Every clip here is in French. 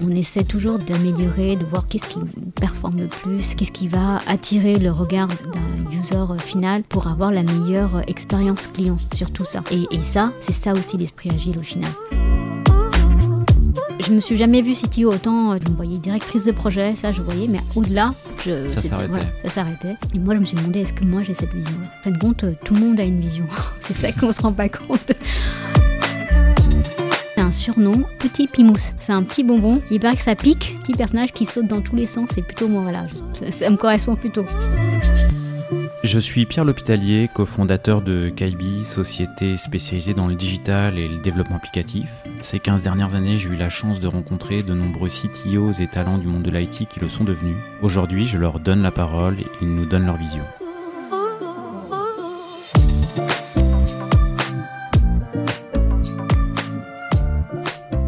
On essaie toujours d'améliorer, de voir qu'est-ce qui performe le plus, qu'est-ce qui va attirer le regard d'un user final pour avoir la meilleure expérience client sur tout ça. Et, et ça, c'est ça aussi l'esprit agile au final. Je me suis jamais vue CTO autant, je me voyais directrice de projet, ça je voyais, mais au-delà, je, Ça s'arrêtait. voilà, ça s'arrêtait. Et moi je me suis demandé, est-ce que moi j'ai cette vision? En fin de compte, euh, tout le monde a une vision. c'est ça qu'on se rend pas compte. C'est un surnom, Petit Pimousse. C'est un petit bonbon. Il paraît que ça pique. Petit personnage qui saute dans tous les sens. C'est plutôt moi, voilà. ça me correspond plutôt. Je suis Pierre L'Hôpitalier, cofondateur de Kaibi, société spécialisée dans le digital et le développement applicatif. Ces 15 dernières années, j'ai eu la chance de rencontrer de nombreux CTOs et talents du monde de l'IT qui le sont devenus. Aujourd'hui, je leur donne la parole et ils nous donnent leur vision.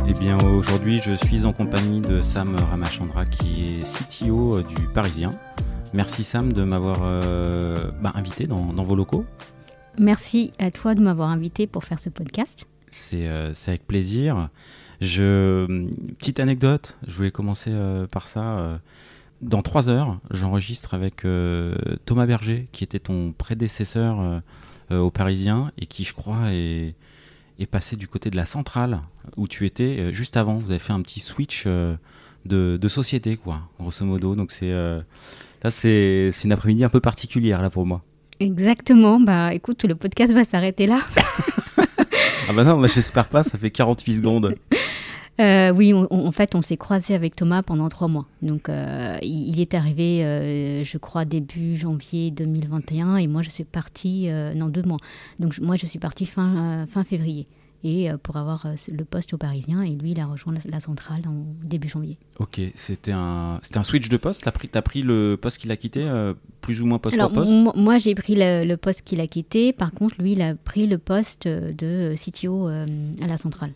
Eh aujourd'hui, je suis en compagnie de Sam Ramachandra, qui est CTO du Parisien. Merci Sam de m'avoir euh, bah, invité dans, dans vos locaux. Merci à toi de m'avoir invité pour faire ce podcast. C'est euh, avec plaisir. Je, petite anecdote, je voulais commencer euh, par ça. Dans trois heures, j'enregistre avec Thomas Berger, qui était ton prédécesseur au Parisien et qui, je crois, est, est passé du côté de la centrale où tu étais juste avant. Vous avez fait un petit switch de, de société, quoi, grosso modo. Donc c'est là, c'est une après-midi un peu particulière là pour moi. Exactement. Bah, écoute, le podcast va s'arrêter là. Ah bah non, bah j'espère pas, ça fait 48 secondes. Euh, oui, on- on- en fait, on s'est croisé avec Thomas pendant trois mois. Donc, euh, il, il est arrivé, euh, je crois, début janvier 2021, et moi, je suis partie, non, deux mois. Donc, moi, je suis partie fin, fin février, et euh, pour avoir euh, le poste au Parisien, et lui, il a rejoint la, la centrale en début janvier. Ok, c'était un, un switch de poste? T'as pris, t'as pris le poste qu'il a quitté, euh, plus ou moins poste Alors, pour poste? mo- moi, j'ai pris le, le poste qu'il a quitté. Par contre, lui, il a pris le poste de CTO euh, à la centrale.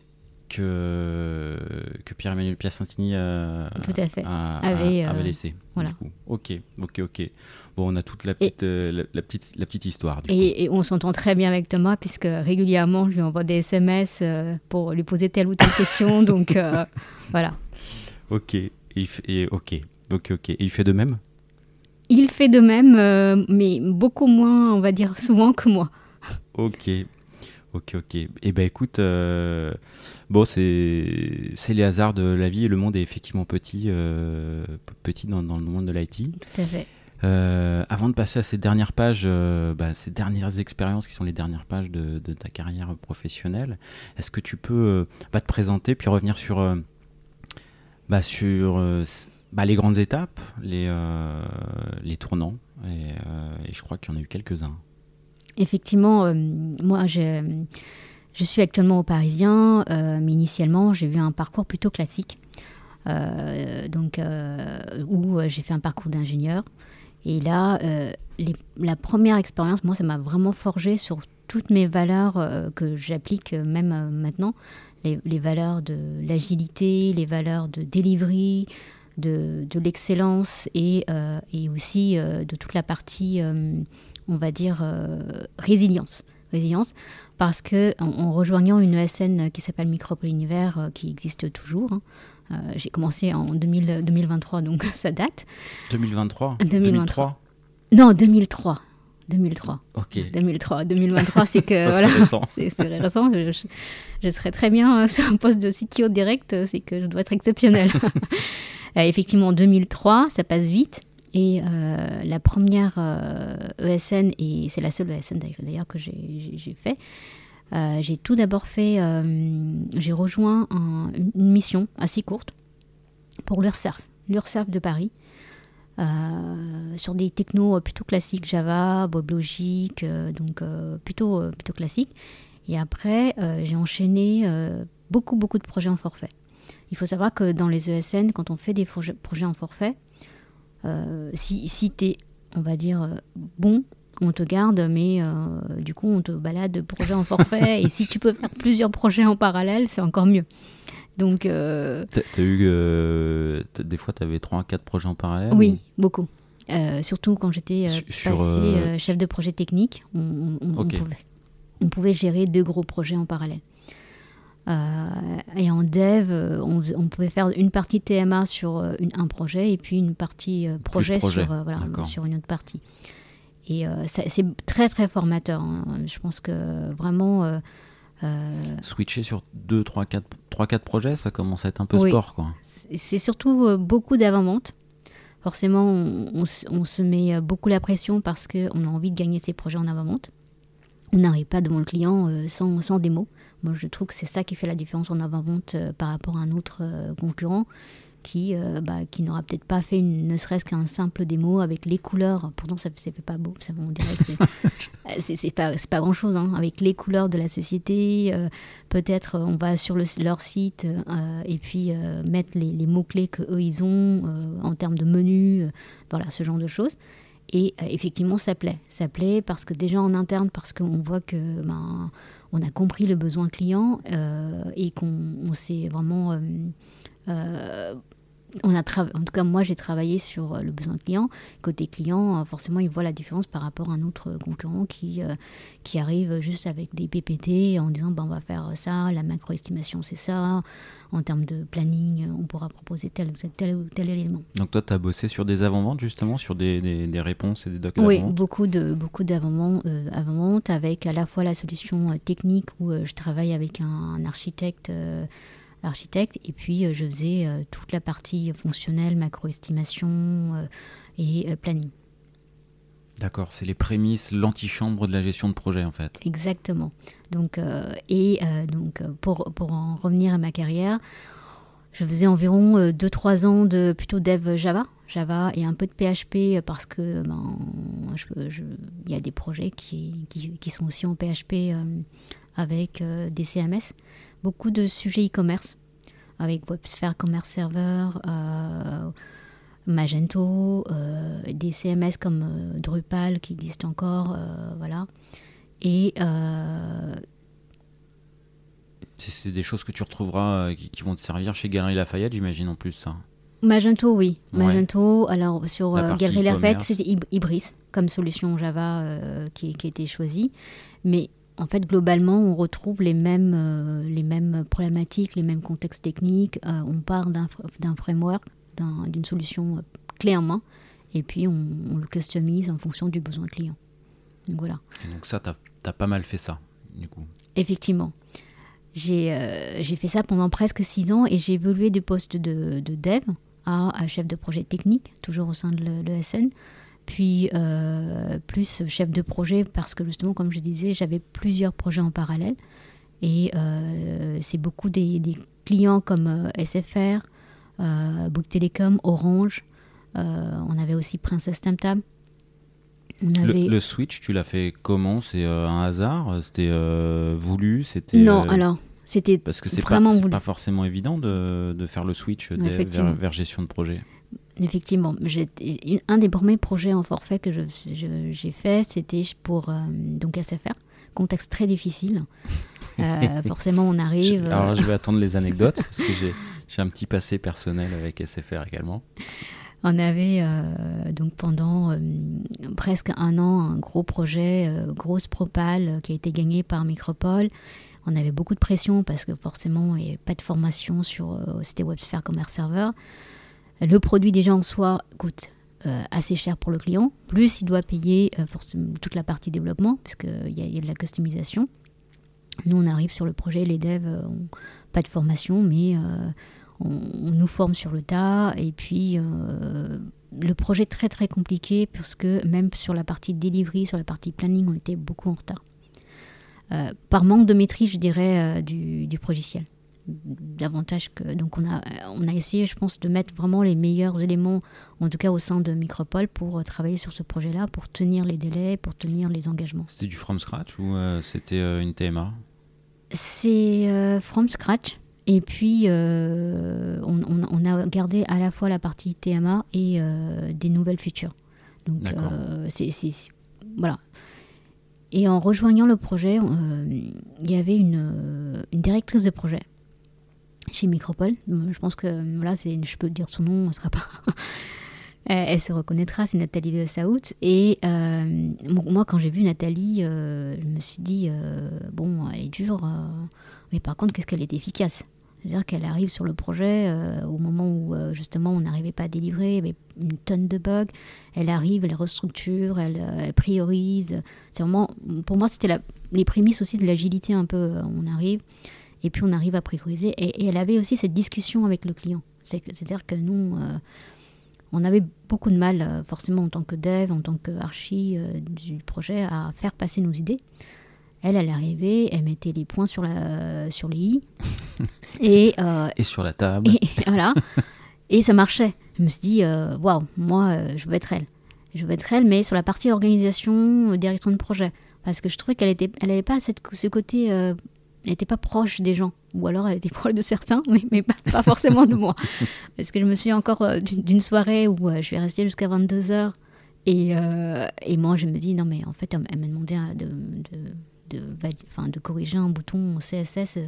Que, que Pierre-Emmanuel euh, Tout à fait. a- a- Avait, euh, laissé. voilà. du coup. Ok, ok, ok. Bon, on a toute la petite, euh, la, la petite, la petite histoire. Du. Et, et on s'entend très bien avec Thomas, puisque régulièrement, je lui envoie des SMS euh, pour lui poser telle ou telle question. donc, euh, voilà. Ok, et et ok, ok, ok. Et il fait de même? Il fait de même, euh, mais beaucoup moins, on va dire, souvent que moi. Ok, ok, ok. Et ben écoute, euh, bon, c'est les hasards de la vie et le monde est effectivement petit, euh, petit dans, dans le monde de l'IT. Tout à fait. Euh, avant de passer à ces dernières pages, bah, ces dernières expériences qui sont les dernières pages de, de ta carrière professionnelle, est-ce que tu peux bah, te présenter puis revenir sur, bah, sur bah, les grandes étapes, les, les tournants et, et je crois qu'il y en a eu quelques-uns. Effectivement, euh, moi, je, je suis actuellement au Parisien, euh, mais initialement, j'ai eu un parcours plutôt classique. Euh, donc, où j'ai fait un parcours d'ingénieur. Et là, la première expérience, moi, ça m'a vraiment forgé sur toutes mes valeurs que j'applique même maintenant. Les, valeurs de l'agilité, les valeurs de delivery, de, de l'excellence et, et aussi de toute la partie, on va dire, euh, résilience. Résilience, parce que en, en rejoignant une ESN qui s'appelle Micropole Univers, euh, qui existe toujours, hein, euh, j'ai commencé en 2000 2023, donc ça date. 2023 2023. Non, 2003. 2003. Ok. 2003. 2023, c'est que. Ça, c'est voilà, récent. c'est récent. Je, je- je serais très bien euh, sur un poste de CTO direct, c'est que je dois être exceptionnel. Effectivement, en 2003, ça passe vite. Et euh, la première euh, ESN, et c'est la seule ESN d'ailleurs- que j'ai- fait, euh, j'ai tout d'abord fait, j'ai rejoint un- une mission assez courte pour l'URSSAF, l'URSSAF de Paris, sur des technos plutôt classiques, Java, WebLogic, euh, donc plutôt, plutôt classique. Et après, j'ai enchaîné beaucoup, beaucoup de projets en forfait. Il faut savoir que dans les ESN, quand on fait des projets, en forfait, si, si tu es, on va dire, euh, bon, on te garde, mais euh, du coup, on te balade de projet en forfait. et si tu peux faire plusieurs projets en parallèle, c'est encore mieux. Donc, euh, T'as eu. euh, des fois, tu avais 3 4 projets en parallèle oui, ou- beaucoup. surtout quand j'étais passé chef de projet technique, on, pouvait, on, pouvait, gérer deux gros projets en parallèle. Et en dev, on, pouvait faire une partie TMA sur un projet et puis une partie projet, Sur, voilà, sur une autre partie. Et c'est très très formateur. Hein. Je pense que vraiment euh, Switcher sur 2, 3, 4, 3, 4 projets, ça commence à être un peu sport. quoi. C'est surtout euh, beaucoup d'avant-vente. Forcément, on, se met euh, beaucoup la pression parce qu'on a envie de gagner ces projets en avant-vente. On n'arrive pas devant le client sans, sans démo. Moi, je trouve que c'est ça qui fait la différence en avant-vente par rapport à un autre concurrent qui, euh, bah, qui n'aura peut-être pas fait une, ne serait-ce qu'un simple démo avec les couleurs. Pourtant, ça ne fait pas beau. Ça, on dirait que c'est, c'est, pas, pas grand-chose. Hein. Avec les couleurs de la société, euh, peut-être on va sur le, leur site euh, et puis mettre les, les, mots-clés qu'eux, ils ont en termes de menu, voilà, ce genre de choses. Et effectivement, ça plaît. Ça plaît parce que déjà en interne, parce qu'on voit que ben, on a compris le besoin client et qu'on on s'est vraiment on a en tout cas moi j'ai travaillé sur euh, le besoin client. Côté client, euh, forcément ils voient la différence par rapport à un autre concurrent qui, euh, qui arrive juste avec des PPT en disant ben, on va faire ça, la macro-estimation c'est ça, en termes de planning on pourra proposer tel, tel, ou tel élément. Donc toi tu as bossé sur des avant-ventes justement, sur des, des, réponses et des docs Oui, beaucoup de beaucoup d'avant-ventes avec à la fois la solution technique où je travaille avec un, architecte architecte. Et puis, euh, je faisais euh, toute la partie fonctionnelle, macro-estimation euh, et planning. D'accord, c'est les prémices, l'antichambre de la gestion de projet en fait. Exactement. Donc, et donc pour, pour, en revenir à ma carrière, je faisais environ 2-3 ans de plutôt dev Java, Java et un peu de PHP parce que ben, y a des projets qui, qui, qui, sont aussi en PHP avec des CMS beaucoup de sujets e-commerce avec WebSphere Commerce Server, euh, Magento, euh, des CMS comme euh, Drupal qui existent encore, voilà. Et c'est des choses que tu retrouveras qui, vont te servir chez Galerie Lafayette, j'imagine en plus ça. Magento, oui. Magento, alors sur Galerie Lafayette, c'était Ibris comme solution Java qui, qui a été choisie. Mais en fait, globalement, on retrouve les mêmes, euh, les mêmes problématiques, les mêmes contextes techniques. Euh, on part d'un framework, d'une solution euh, clé en main, et puis on, le customise en fonction du besoin client. Donc voilà. donc ça, tu as, pas mal fait ça, du coup. Effectivement. J'ai fait ça pendant presque six ans et j'ai évolué du poste de, dev à, à, chef de projet technique, toujours au sein de l'ESN puis euh, plus chef de projet parce que justement, comme je disais, j'avais plusieurs projets en parallèle. Et euh, c'est beaucoup des, clients comme euh, SFR, Bouygues Télécom, Orange. on avait aussi Princess Tamtam. Avait... Le, switch, tu l'as fait comment? C'est un hasard? C'était voulu? C'était Non, alors c'était parce que c'est pas, pas forcément évident de, de faire le switch vers, vers gestion de projet. Effectivement, un des premiers projets en forfait que j'ai fait, c'était pour euh, donc SFR, contexte très difficile. Euh, forcément, on arrive. alors, je vais attendre les anecdotes parce que j'ai un petit passé personnel avec SFR également. On avait euh, donc pendant presque un an un gros projet, grosse propale qui a été gagné par Micropole. On avait beaucoup de pression parce que forcément il n'y avait pas de formation sur c'était WebSphere Commerce Server. Le produit déjà en soi coûte euh, assez cher pour le client, plus il doit payer euh, toute la partie développement, puisqu'il y, y, a de la customisation. Nous, on arrive sur le projet, les devs n'ont euh, pas de formation, mais on, nous forme sur le tas. Et puis, le projet est très très compliqué, parce que même sur la partie delivery, sur la partie planning, on était beaucoup en retard. par manque de maîtrise, je dirais, du, du davantage que donc on a on a essayé je pense de mettre vraiment les meilleurs éléments en tout cas au sein de Micropole pour euh, travailler sur ce projet là pour tenir les délais pour tenir les engagements. C'était du from scratch ou euh, c'était euh, une TMA c'est from scratch. Et puis on, on, a gardé à la fois la partie TMA et des nouvelles features. Donc c'est voilà. Et en rejoignant le projet, il y avait une, une, directrice de projet chez Micropole. Je pense que là, je peux dire son nom, ce sera pas. elle se reconnaîtra, c'est Nathalie de Saout. Et moi, quand j'ai vu Nathalie, je me suis dit, bon, elle est dure, mais par contre, qu'est-ce qu'elle est efficace? C'est-à-dire qu'elle arrive sur le projet euh, au moment où euh, justement on n'arrivait pas à délivrer, il y avait une tonne de bugs. Elle arrive, elle restructure, elle, euh, priorise. C'est pour moi, c'était les prémices aussi de l'agilité un peu. on arrive et puis on arrive à prioriser. Et, elle avait aussi cette discussion avec le client. C'est-à-dire que nous, on avait beaucoup de mal, forcément en tant que dev, en tant qu'archi du projet, à faire passer nos idées. Elle, elle arrivait, elle mettait les points sur, la, sur les i. et, euh, et sur la table. Et, voilà. et ça marchait. Je me suis dit, euh, waouh, moi, euh, je veux être elle. Je veux être elle, mais sur la partie organisation, direction de projet. Parce que je trouvais qu'elle n'avait elle pas cette, ce côté. Elle n'était pas proche des gens. Ou alors elle était proche de certains, mais, mais pas, forcément de moi. Parce que je me souviens encore d'une soirée où je suis restée jusqu'à 22h. Et, et, moi, je me dis, non, mais en fait, elle, m'a demandé de, de de, enfin, de corriger un bouton CSS.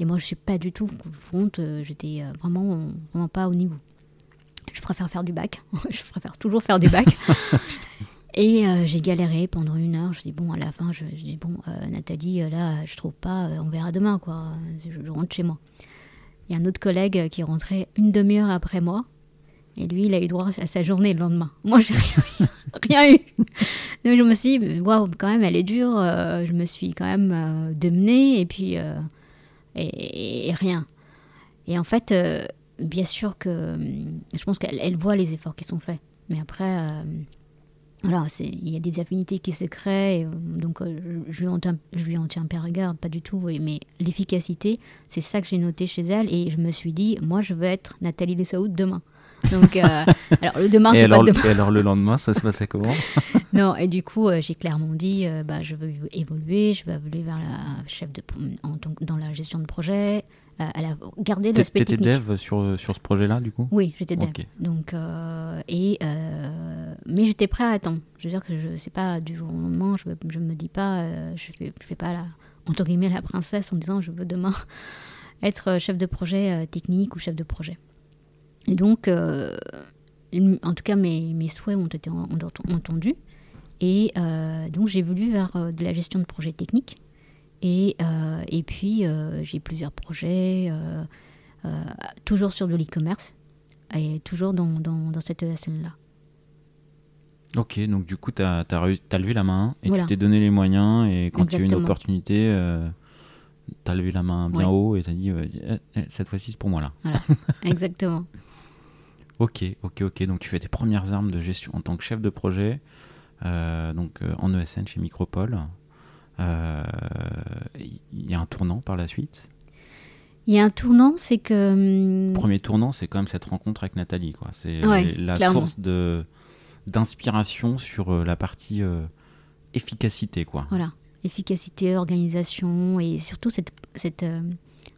Et moi, je suis pas du tout front, euh, j'étais euh, vraiment, vraiment pas au niveau. Je préfère faire du bac. je préfère toujours faire du bac. Et euh, j'ai galéré pendant une heure. Je dis bon, à la fin, je, dis bon, Nathalie, là, je trouve pas, on verra demain, quoi. Je, rentre chez moi. Il y a un autre collègue qui rentré une demi-heure après moi. Et lui, il a eu droit à sa journée le lendemain. Moi, j'ai rien, rien eu. Donc je me suis dit, waouh, quand même, elle est dure. Euh, je me suis quand même euh, demenée et puis. Euh, et, rien. Et en fait, bien sûr que. Je pense qu'elle voit les efforts qui sont faits. Mais après. Voilà, il y a des affinités qui se créent, donc je, lui en, je lui en tiens pas rigueur, pas du tout, mais l'efficacité, c'est ça que j'ai noté chez elle, et je me suis dit, moi je veux être Nathalie Dessaoud demain. Donc, euh, alors le demain, c'est pas demain. Et alors le lendemain, ça se passait comment Non, et du coup, euh, j'ai clairement dit, euh, bah, je veux évoluer, je veux évoluer vers la chef de, en, dans la gestion de projet, à la, garder l'aspect technique. T'étais dev sur, sur ce projet-là, du coup? Oui, j'étais dev. Donc, et, mais j'étais prêt à attendre. Je veux dire que je sais pas du jour au lendemain, je ne me dis pas, je fais, je fais pas la, entre guillemets la princesse en disant je veux demain être chef de projet technique ou chef de projet. Et donc, euh, en tout cas, mes, mes, souhaits ont été entendus. Et euh, donc, j'ai voulu vers euh, de la gestion de projets techniques. Et, et puis, j'ai plusieurs projets, toujours sur de l'e-commerce, et toujours dans, dans, dans cette ESN-là. Ok, donc du coup, tu as, as, levé la main et tu t'es donné les moyens. Et quand tu as eu une opportunité, tu as levé la main bien haut et tu as dit eh, eh, cette fois-ci, c'est pour moi là. Voilà, exactement. Ok, ok, ok. Donc tu fais tes premières armes de gestion en tant que chef de projet, euh, donc euh, en ESN chez Micropole. Euh, il y a un tournant par la suite? Il y a un tournant, c'est que. Hum, Premier tournant, c'est quand même cette rencontre avec Nathalie. Quoi. C'est la source de d'inspiration sur la partie efficacité, quoi. Voilà, efficacité, organisation et surtout cette, cette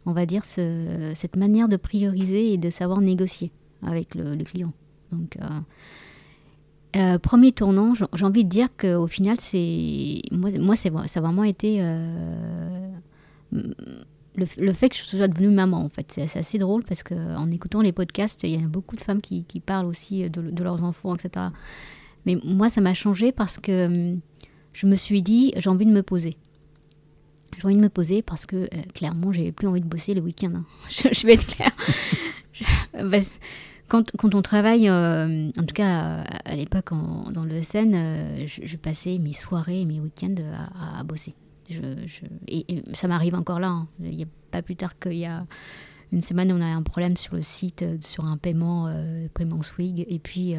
on va dire, ce, cette manière de prioriser et de savoir négocier avec le, client. Donc, euh, euh, premier tournant, j'ai envie de dire qu'au final, c'est moi, ça a vraiment été euh, le, fait que je sois devenue maman. En fait, c'est, assez drôle parce qu'en écoutant les podcasts, il y a beaucoup de femmes qui, parlent aussi de, leurs enfants, etc. Mais moi, ça m'a changé parce que je me suis dit, j'ai envie de me poser. J'ai envie de me poser parce que clairement, j'ai plus envie de bosser le week-end. Hein. Je, vais être claire. quand, on travaille, euh, en tout cas à, l'époque dans le SN, euh, je, passais mes soirées mes week-ends à, bosser. Et, ça m'arrive encore là. Hein. Il n'y a pas plus tard qu'il y a une semaine, on a un problème sur le site, euh, sur un paiement, paiement Swig. Et puis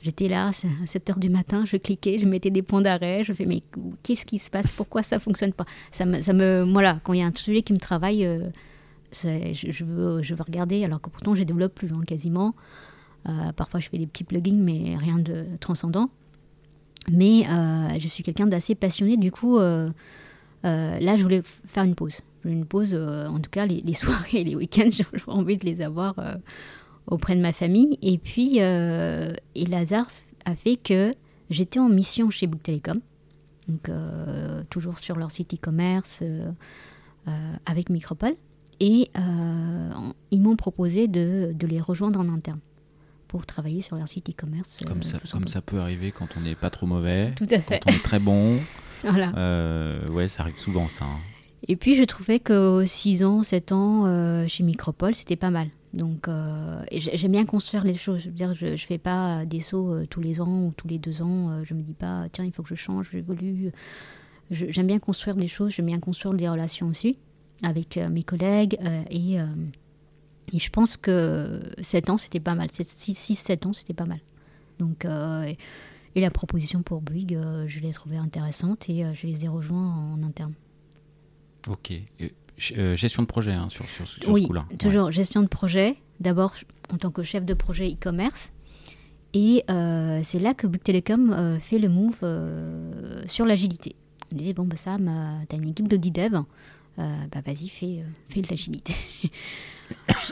j'étais là à 7 h du matin, je cliquais, je mettais des points d'arrêt. Je fais, mais qu'est-ce qui se passe? Pourquoi ça ne fonctionne pas? Ça me, Voilà, quand il y a un sujet qui me travaille je, veux, regarder, alors que pourtant je développe plus hein, quasiment. Euh, parfois je fais des petits plugins, mais rien de transcendant. Mais euh, je suis quelqu'un d'assez passionné, du coup, euh, là je voulais faire une pause. Une pause, en tout cas les, soirées et les week-ends, j'ai envie de les avoir auprès de ma famille. Et puis, et Lazare a fait que j'étais en mission chez Book Telecom, donc toujours sur leur site e-commerce avec Micropole. Et euh, ils m'ont proposé de, les rejoindre en interne. pour travailler sur leur site e-commerce. Comme, euh, ça, comme ça peut arriver quand on n'est pas trop mauvais, Tout à fait. quand on est très bon. Voilà. Euh, ouais, ça arrive souvent ça. hein. Et puis je trouvais que 6 ans, 7 ans euh, chez Micropole, c'était pas mal. Donc euh, j'aime bien construire les choses. Je veux dire, je ne fais pas des sauts euh, tous les ans ou tous les deux ans. Je me dis pas, tiens, il faut que je change, j'évolue. J'aime bien construire des choses, j'aime bien construire des relations aussi avec euh, mes collègues. euh, et, euh, et je pense que 7 ans, c'était pas mal. 6-7 ans, c'était pas mal. Donc, et, et la proposition pour Bouygues, je l'ai trouvée intéressante et je les ai rejoints en interne. Ok. Gestion de projet hein, sur, sur, sur oui, ce coup-là. Ouais. toujours gestion de projet. D'abord en tant que chef de projet e-commerce. Et euh, c'est là que Bouygues Telecom euh, fait le move euh, sur l'agilité. On disait, bon, bah, Sam, euh, t'as une équipe de dev, euh, bah, vas-y, fais, euh, fais de l'agilité.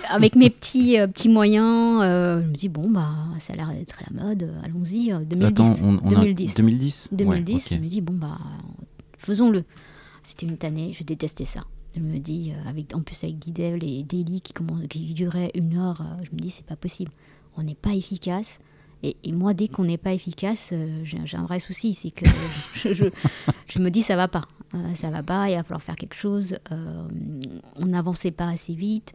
Avec mes petits, euh, petits moyens, euh, je me dis, bon, bah, ça a l'air d'être à la mode, euh, allons-y, euh, 2010. Attends, on, on a 2010. 2010 2010, Ouais, je me dis, bon, bah, faisons-le. C'était une tannée, je détestais ça. Je me dis, euh, avec, en plus avec Didel et Daily qui, qui duraient une heure, euh, je me dis, c'est pas possible. On n'est pas efficace. Et, moi, dès qu'on n'est pas efficace, euh, j'ai un vrai souci. C'est que je, me dis, ça va pas. Euh, ça va pas, il va falloir faire quelque chose. Euh, on n'avançait pas assez vite.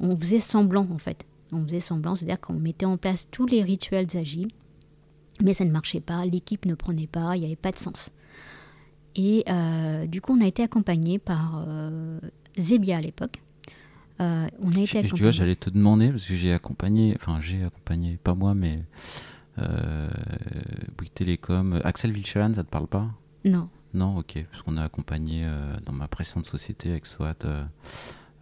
On faisait semblant, en fait. On faisait semblant, c'est-à-dire qu'on mettait en place tous les rituels agiles, mais ça ne marchait pas, l'équipe ne prenait pas, il n'y avait pas de sens. Et euh, du coup, on a été accompagné par Zebia à l'époque. Euh, on a été tu vois, j'allais te demander, parce que j'ai accompagné, enfin j'ai accompagné, pas moi, mais euh, Bouygues Télécom. Axel Vilchan, ça te parle pas? Non. Non, ok, parce qu'on a accompagné euh, dans ma précédente société avec SWAT, euh,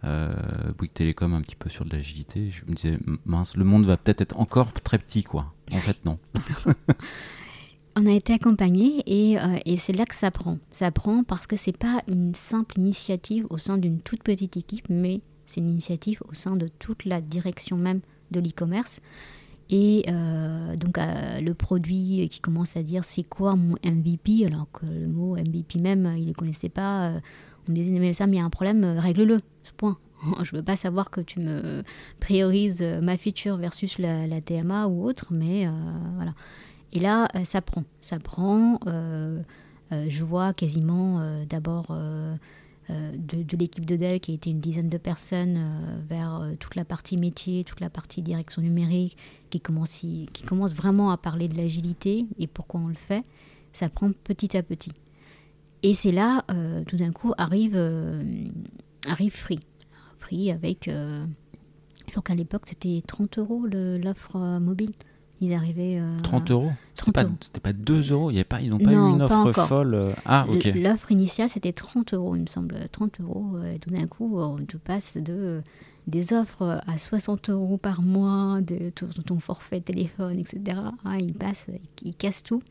euh, Bouygues Télécom un petit peu sur de l'agilité. Je me disais, mince, le monde va peut-être être encore très petit, quoi. En fait, non. On a été accompagné et, euh, et c'est là que ça prend. Ça prend parce que c'est pas une simple initiative au sein d'une toute petite équipe, mais c'est une initiative au sein de toute la direction même de l'e-commerce. Et euh, donc euh, le produit qui commence à dire c'est quoi mon MVP, alors que le mot MVP même, il ne connaissait pas. euh, on me disait mais ça, mais il y a un problème, règle-le, ce point. Je veux pas savoir que tu me priorises ma feature versus la, la TMA ou autre, mais voilà. Et là, ça prend. Ça prend. je vois quasiment d'abord de, de l'équipe de Dell qui été une dizaine de personnes euh, vers euh, toute la partie métier, toute la partie direction numérique, qui commence, qui commence vraiment à parler de l'agilité et pourquoi on le fait. Ça prend petit à petit. Et c'est là, euh, tout d'un coup, arrive, euh, arrive Free. Free avec. Euh, je l'époque, c'était 30 euros l'offre euh, mobile. Ils arrivaient. euh, 30 euros C'était 30 pas, pas 2 euros Il y avait pas, Ils n'ont pas Non, eu une offre folle euh, Ah, ok. L'offre initiale, c'était 30 euros, il me semble. 30 euros. euh, Et tout d'un coup, tu passes de, euh, des offres à 60 euros par mois, de ton, ton forfait téléphone, etc. Ah, il passe, il casse tout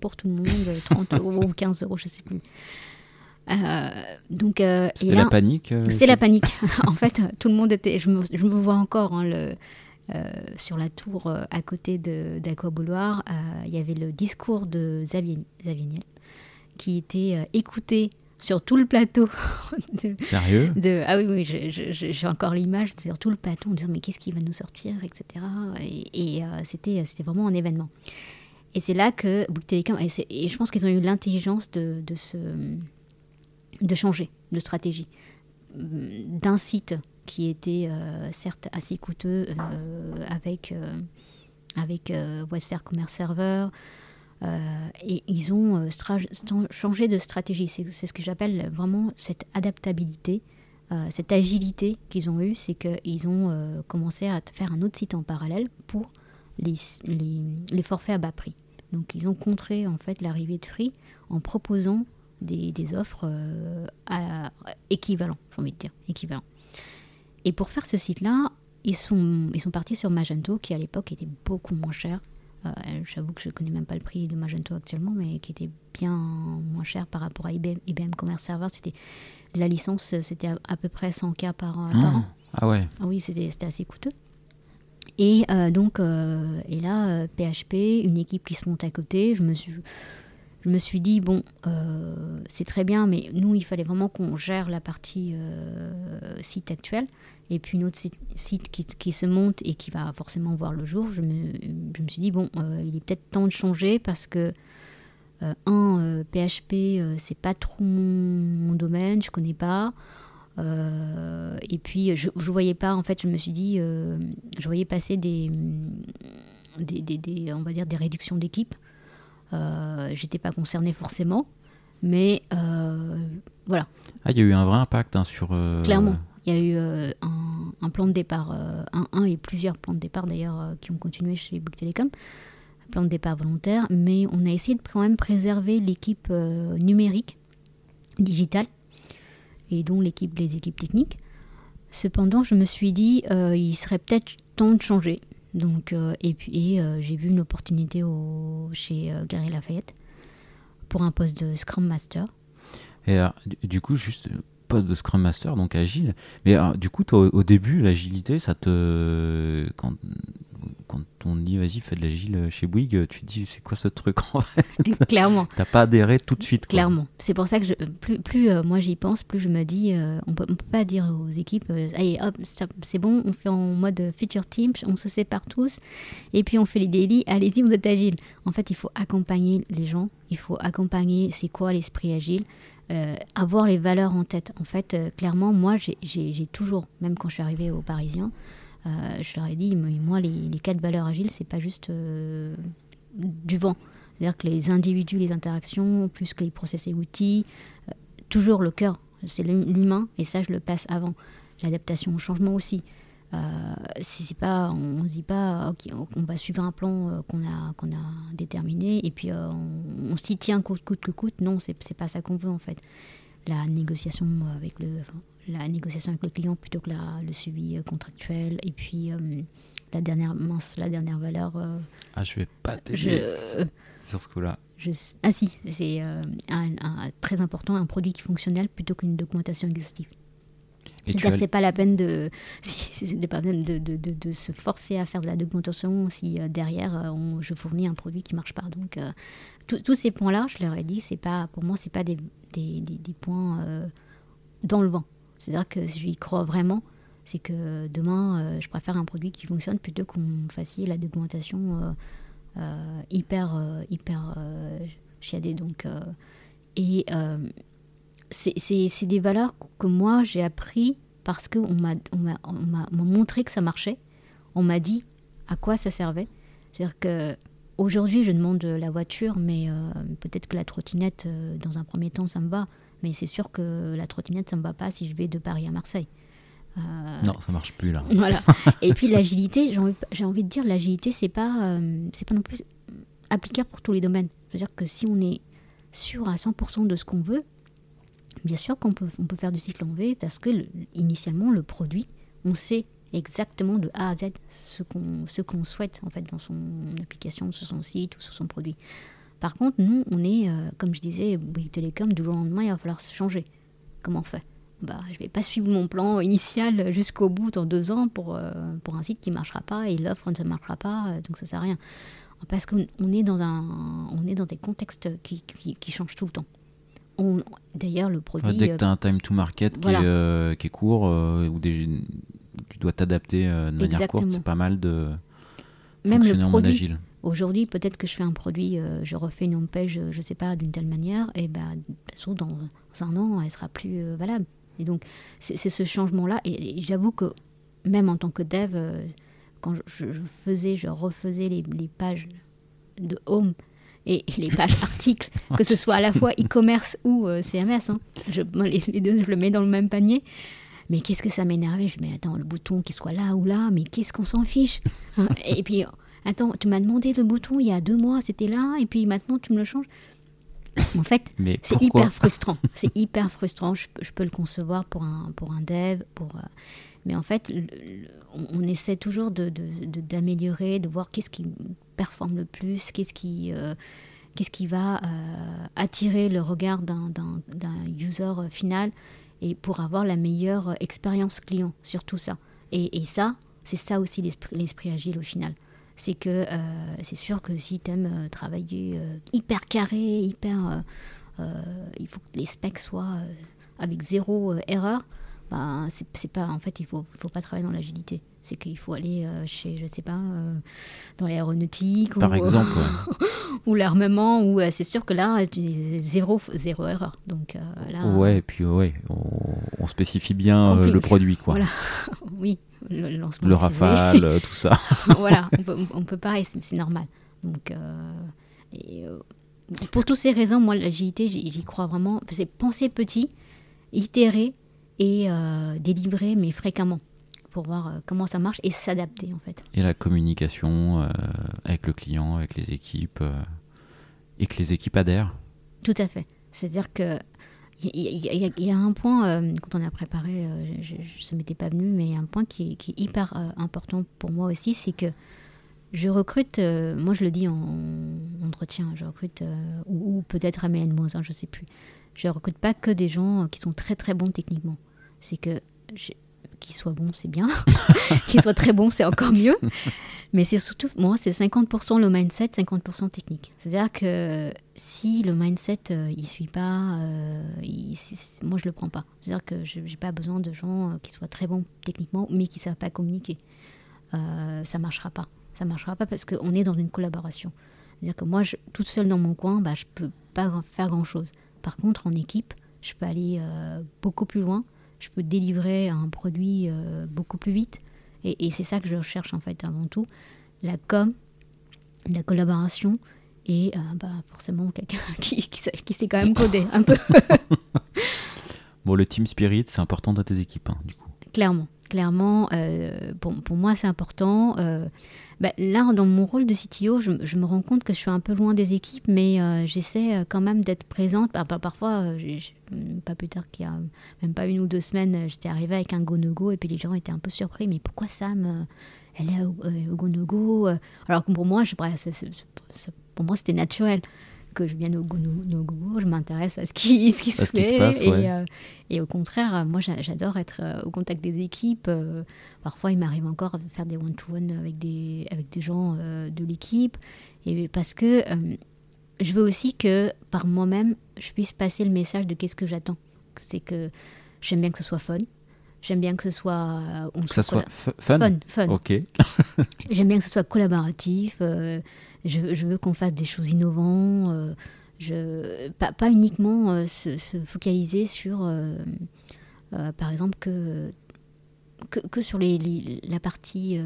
pour tout le monde. 30 euros ou 15 euros, je sais plus. Euh, donc, euh, C'était la panique euh, c'était la panique. en fait, tout le monde était. Je me, je me vois encore hein, le, sur la tour euh, à côté d'Aquabouloir. euh, Il y avait le discours de Xavier, Xavier Niel qui était euh, écouté sur tout le plateau. de, Sérieux? de- ah oui, oui, j'ai encore l'image sur tout le plateau en disant mais qu'est-ce qui va nous sortir, etc. Et, et, euh, c'était, c'était vraiment un événement. Et c'est là que Bouygues Télécom, et, et je pense qu'ils ont eu l'intelligence de, de, se, de changer de stratégie. D'un site qui était euh, certes assez coûteux euh, avec, euh, avec euh, Commerce Server, et ils ont changé de stratégie. C'est ce que j'appelle vraiment cette adaptabilité, cette agilité qu'ils ont eue. C'est qu'ils ont commencé à faire un autre site en parallèle pour les, les, forfaits à bas prix. Donc ils ont contré en fait l'arrivée de Free en proposant des, offres à- équivalents, j'ai envie de dire, équivalents. Et pour faire ce site-là, ils sont, ils sont partis sur Magento, qui à l'époque était beaucoup moins cher. Euh, J'avoue que je ne connais même pas le prix de Magento actuellement, mais qui était bien moins cher par rapport à IBM, IBM Commerce Server. C'était la licence, c'était à, à peu près 100K par, euh, par an. Ah, ah ouais. Ah oui, c'était c'était assez coûteux. Et euh, donc, euh, et là, PHP, une équipe qui se monte à côté. Je me suis, je me suis dit, bon, euh, c'est très bien, mais nous, il fallait vraiment qu'on gère la partie euh, site actuel. Et puis une autre site, qui, se monte et qui va forcément voir le jour. Je me, je me suis dit, bon, euh, il est peut-être temps de changer parce que, un, PHP, c'est pas trop mon, domaine, je connais pas. et puis, je voyais pas, en fait, je me suis dit, je voyais passer des, des, des, on va dire, des réductions d'équipe. Euh, j'étais pas concernée forcément, mais euh, voilà. Ah, il y a eu un vrai impact hein, sur. Euh, Clairement, il y a eu un, plan de départ, un, un, et plusieurs plans de départ d'ailleurs qui ont continué chez Bouygues Telecom, un plan de départ volontaire, mais on a essayé de quand même préserver l'équipe numérique, digitale, et dont l'équipe, les équipes techniques. Cependant, je me suis dit, il serait peut-être temps de changer. Donc, euh, et puis euh, j'ai vu une opportunité chez euh, Gary Lafayette pour un poste de Scrum Master. Et du coup, juste poste de Scrum Master, donc agile. Mais du coup, toi, au, début, l'agilité, ça te. Quand, quand on dit vas-y, fais de l'agile chez Bouygues, tu te dis c'est quoi ce truc en fait Clairement. T'as pas adhéré tout de suite. Clairement. C'est pour ça que je, plus, plus euh, moi j'y pense, plus je me dis euh, on, peut, on peut pas dire aux équipes euh, allez hop, c'est bon, on fait en mode future team, on se sépare tous et puis on fait les daily, allez-y, vous êtes agile. En fait, il faut accompagner les gens, il faut accompagner c'est quoi l'esprit agile. avoir les valeurs en tête. En fait, clairement, moi, j'ai toujours, même quand je suis arrivée aux Parisiens, euh, je leur ai dit, moi, les, quatre valeurs agiles, c'est pas juste euh, du vent. C'est-à-dire que les individus, les interactions, plus que les process et outils, euh, toujours le cœur, c'est l'humain, et ça, je le passe avant. L'adaptation au changement aussi. c'est pas, on ne se dit pas, ok, on va suivre un plan qu'on a, qu'on a déterminé, et puis on, s'y tient coûte, coûte que coûte. Non, c'est pas ça qu'on veut en fait. La négociation avec le, la négociation avec le client plutôt que la, le suivi euh, contractuel. Et puis euh, la dernière mince, la dernière valeur. Euh, ah, je vais pas t'aider sur ce coup-là. ah si, c'est un, très important, un produit qui est fonctionnel plutôt qu'une documentation exhaustive. C'est-à-dire c'est pas la peine de, pas de, de, de, se forcer à faire de la documentation si derrière je fournis un produit qui marche pas. Donc tous ces points-là, je leur ai dit, c'est pas pour moi c'est pas des, des, des, des points dans le vent. C'est-à-dire que je y crois vraiment, c'est que demain, euh, je préfère un produit qui fonctionne plutôt qu'on fasse la documentation euh, euh, hyper, hyper chiadée. Donc, et c'est des valeurs que moi, j'ai appris parce qu'on m'a montré que ça marchait. On m'a dit à quoi ça servait. C'est-à-dire que aujourd'hui, je demande la voiture, mais peut-être que la trottinette, dans un premier temps, ça me va. Mais c'est sûr que la trottinette, ça ne me va pas si je vais de Paris à Marseille. Euh, non, ça marche plus là. Voilà. Et puis l'agilité, j'ai envie, de dire, l'agilité, c'est pas, euh, c'est pas non plus applicable pour tous les domaines. C'est-à-dire que si on est sûr à 100% de ce qu'on veut, bien sûr qu'on peut, on faire du cycle en V parce que initialement le produit, on sait exactement de A à Z ce qu'on ce souhaite en fait dans son application, sur son site ou sur son produit. Par contre, nous, on est, euh, comme je disais, Bouygues Télécom, du lendemain, il va falloir changer. Comment on fait? Bah, Je ne vais pas suivre mon plan initial jusqu'au bout dans deux ans pour, euh, pour un site qui ne marchera pas et l'offre ne marchera pas, euh, donc ça ne sert à rien. Parce qu'on est, dans un, on est dans des contextes qui, changent tout le temps. D'ailleurs, le produit. dès que tu as un time to market qui, est, qui est court, ou des, tu dois t'adapter de manière courte, c'est pas mal de Même fonctionner le en mode agile Aujourd'hui, peut-être que je fais un produit, euh, je refais une homepage, je ne sais pas, d'une telle manière, et ben, dans un an, elle sera plus euh, valable. Et donc, c'est ce changement-là. Et, j'avoue que même en tant que dev, euh, quand je, faisais, je refaisais les, pages de home et, les pages articles, que ce soit à la fois e-commerce ou CMS, hein, je, les, deux, je le mets dans le même panier. Mais qu'est-ce que ça m'énervait Je me dis, attends, le bouton qui soit là ou là, mais qu'est-ce qu'on s'en fiche hein? Et puis, Attends, tu m'as demandé le bouton il y a deux mois, c'était là, et puis maintenant tu me le changes. En fait, c'est hyper frustrant. C'est hyper frustrant. Je, peux le concevoir pour un, pour un dev, pour, euh, mais en fait, on, essaie toujours d'améliorer, de, de, voir qu'est-ce qui performe le plus, qu'est-ce qui, euh, qu'est-ce qui va euh, attirer le regard d'un user final et pour avoir la meilleure expérience client sur tout ça. Et, et ça, c'est ça aussi l'esprit agile au final C'est que c'est sûr que si tu aimes travailler hyper carré, hyper. il faut que les specs soient avec zéro erreur. Bah, c'est pas en fait il faut faut pas travailler dans l'agilité c'est qu'il faut aller chez je sais pas dans l'aéronautique par exemple ou l'armement, euh, c'est sûr que là, zéro, zéro erreur. Donc, euh, là, ouais, et puis ouais, on, spécifie bien euh, le produit. Quoi. Voilà. oui, le. Le rafale, tout ça. voilà, on peut, on peut pas, c'est normal. Donc, et, pour toutes ces raisons, moi, l'agilité, j'y crois vraiment. C'est penser petit, itérer et délivrer, mais fréquemment pour voir comment ça marche et s'adapter en fait. Et la communication avec le client, avec les équipes et que les équipes adhèrent. Tout à fait. C'est-à-dire que il y, a un point, euh, quand on a préparé, euh, je, ne m'était pas venu, mais il y a un point qui, est hyper euh, important pour moi aussi, c'est que je recrute, moi je le dis en, entretien, je recrute, ou, peut-être à mes N-1, je sais plus. Je recrute pas que des gens qui sont très très bons techniquement. C'est que qu'il soit bon, c'est bien. qu'il soit très bon, c'est encore mieux. Mais c'est surtout, moi, c'est 50% le mindset, 50% technique. C'est-à-dire que si le mindset, euh, il suit pas, euh, moi, je le prends pas. C'est-à-dire que je n'ai pas besoin de gens euh, qui soient très bons techniquement, mais qui ne savent pas communiquer. ça marchera pas. Ça marchera pas parce qu'on est dans une collaboration. C'est-à-dire que moi, toute seule dans mon coin, bah, je peux pas faire grand-chose. Par contre, en équipe, je peux aller beaucoup plus loin je peux délivrer un produit euh, beaucoup plus vite. Et, c'est ça que je recherche en fait avant tout. La com, la collaboration et euh, bah, forcément quelqu'un qui, qui, sait quand même coder un peu. bon, le team spirit, c'est important dans tes équipes, hein, du coup. Clairement, clairement, euh, pour, pour, moi c'est important. Bah, là, dans mon rôle de CTO, je, me rends compte que je suis un peu loin des équipes, mais euh, j'essaie euh, quand même d'être présente. parfois, euh, pas plus tard qu'il y a même pas une ou deux semaines, j'étais arrivée avec un go-no-go et puis les gens étaient un peu surpris. Mais pourquoi Sam, elle est au, au go-no-go Alors que pour moi, je, pour moi c'était naturel que je vienne au no, je m'intéresse à ce qui, ce qui se fait. passe, et, euh, et, au contraire, moi j'adore être euh, au contact des équipes. Euh, parfois, il m'arrive encore de faire des one-to-one avec des, avec des gens de l'équipe. Et parce que je veux aussi que par moi-même, je puisse passer le message de qu'est-ce que j'attends. C'est que j'aime bien que ce soit fun. J'aime bien que ce soit. que ce soit fun? Fun, fun. Ok. j'aime bien que ce soit collaboratif. Je, veux qu'on fasse des choses innovantes. Euh, je, pas, uniquement euh, se, focaliser sur, euh, par exemple, que, que, sur les, la partie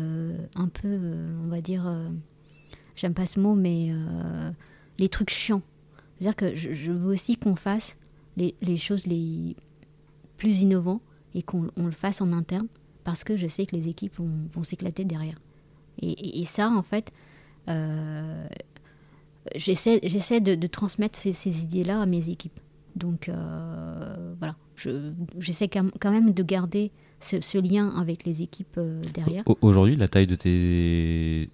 un peu, on va dire, j'aime pas ce mot, mais les trucs chiants. C'est-à-dire que je, veux aussi qu'on fasse les, les, choses les plus innovantes et qu'on le fasse en interne parce que je sais que les équipes vont, s'éclater derrière. Et, ça, en fait, j'essaie, j'essaie de, transmettre ces, idées-là à mes équipes. Donc euh, voilà, j'essaie quand même de garder ce, lien avec les équipes euh, derrière. Aujourd'hui, la taille de tes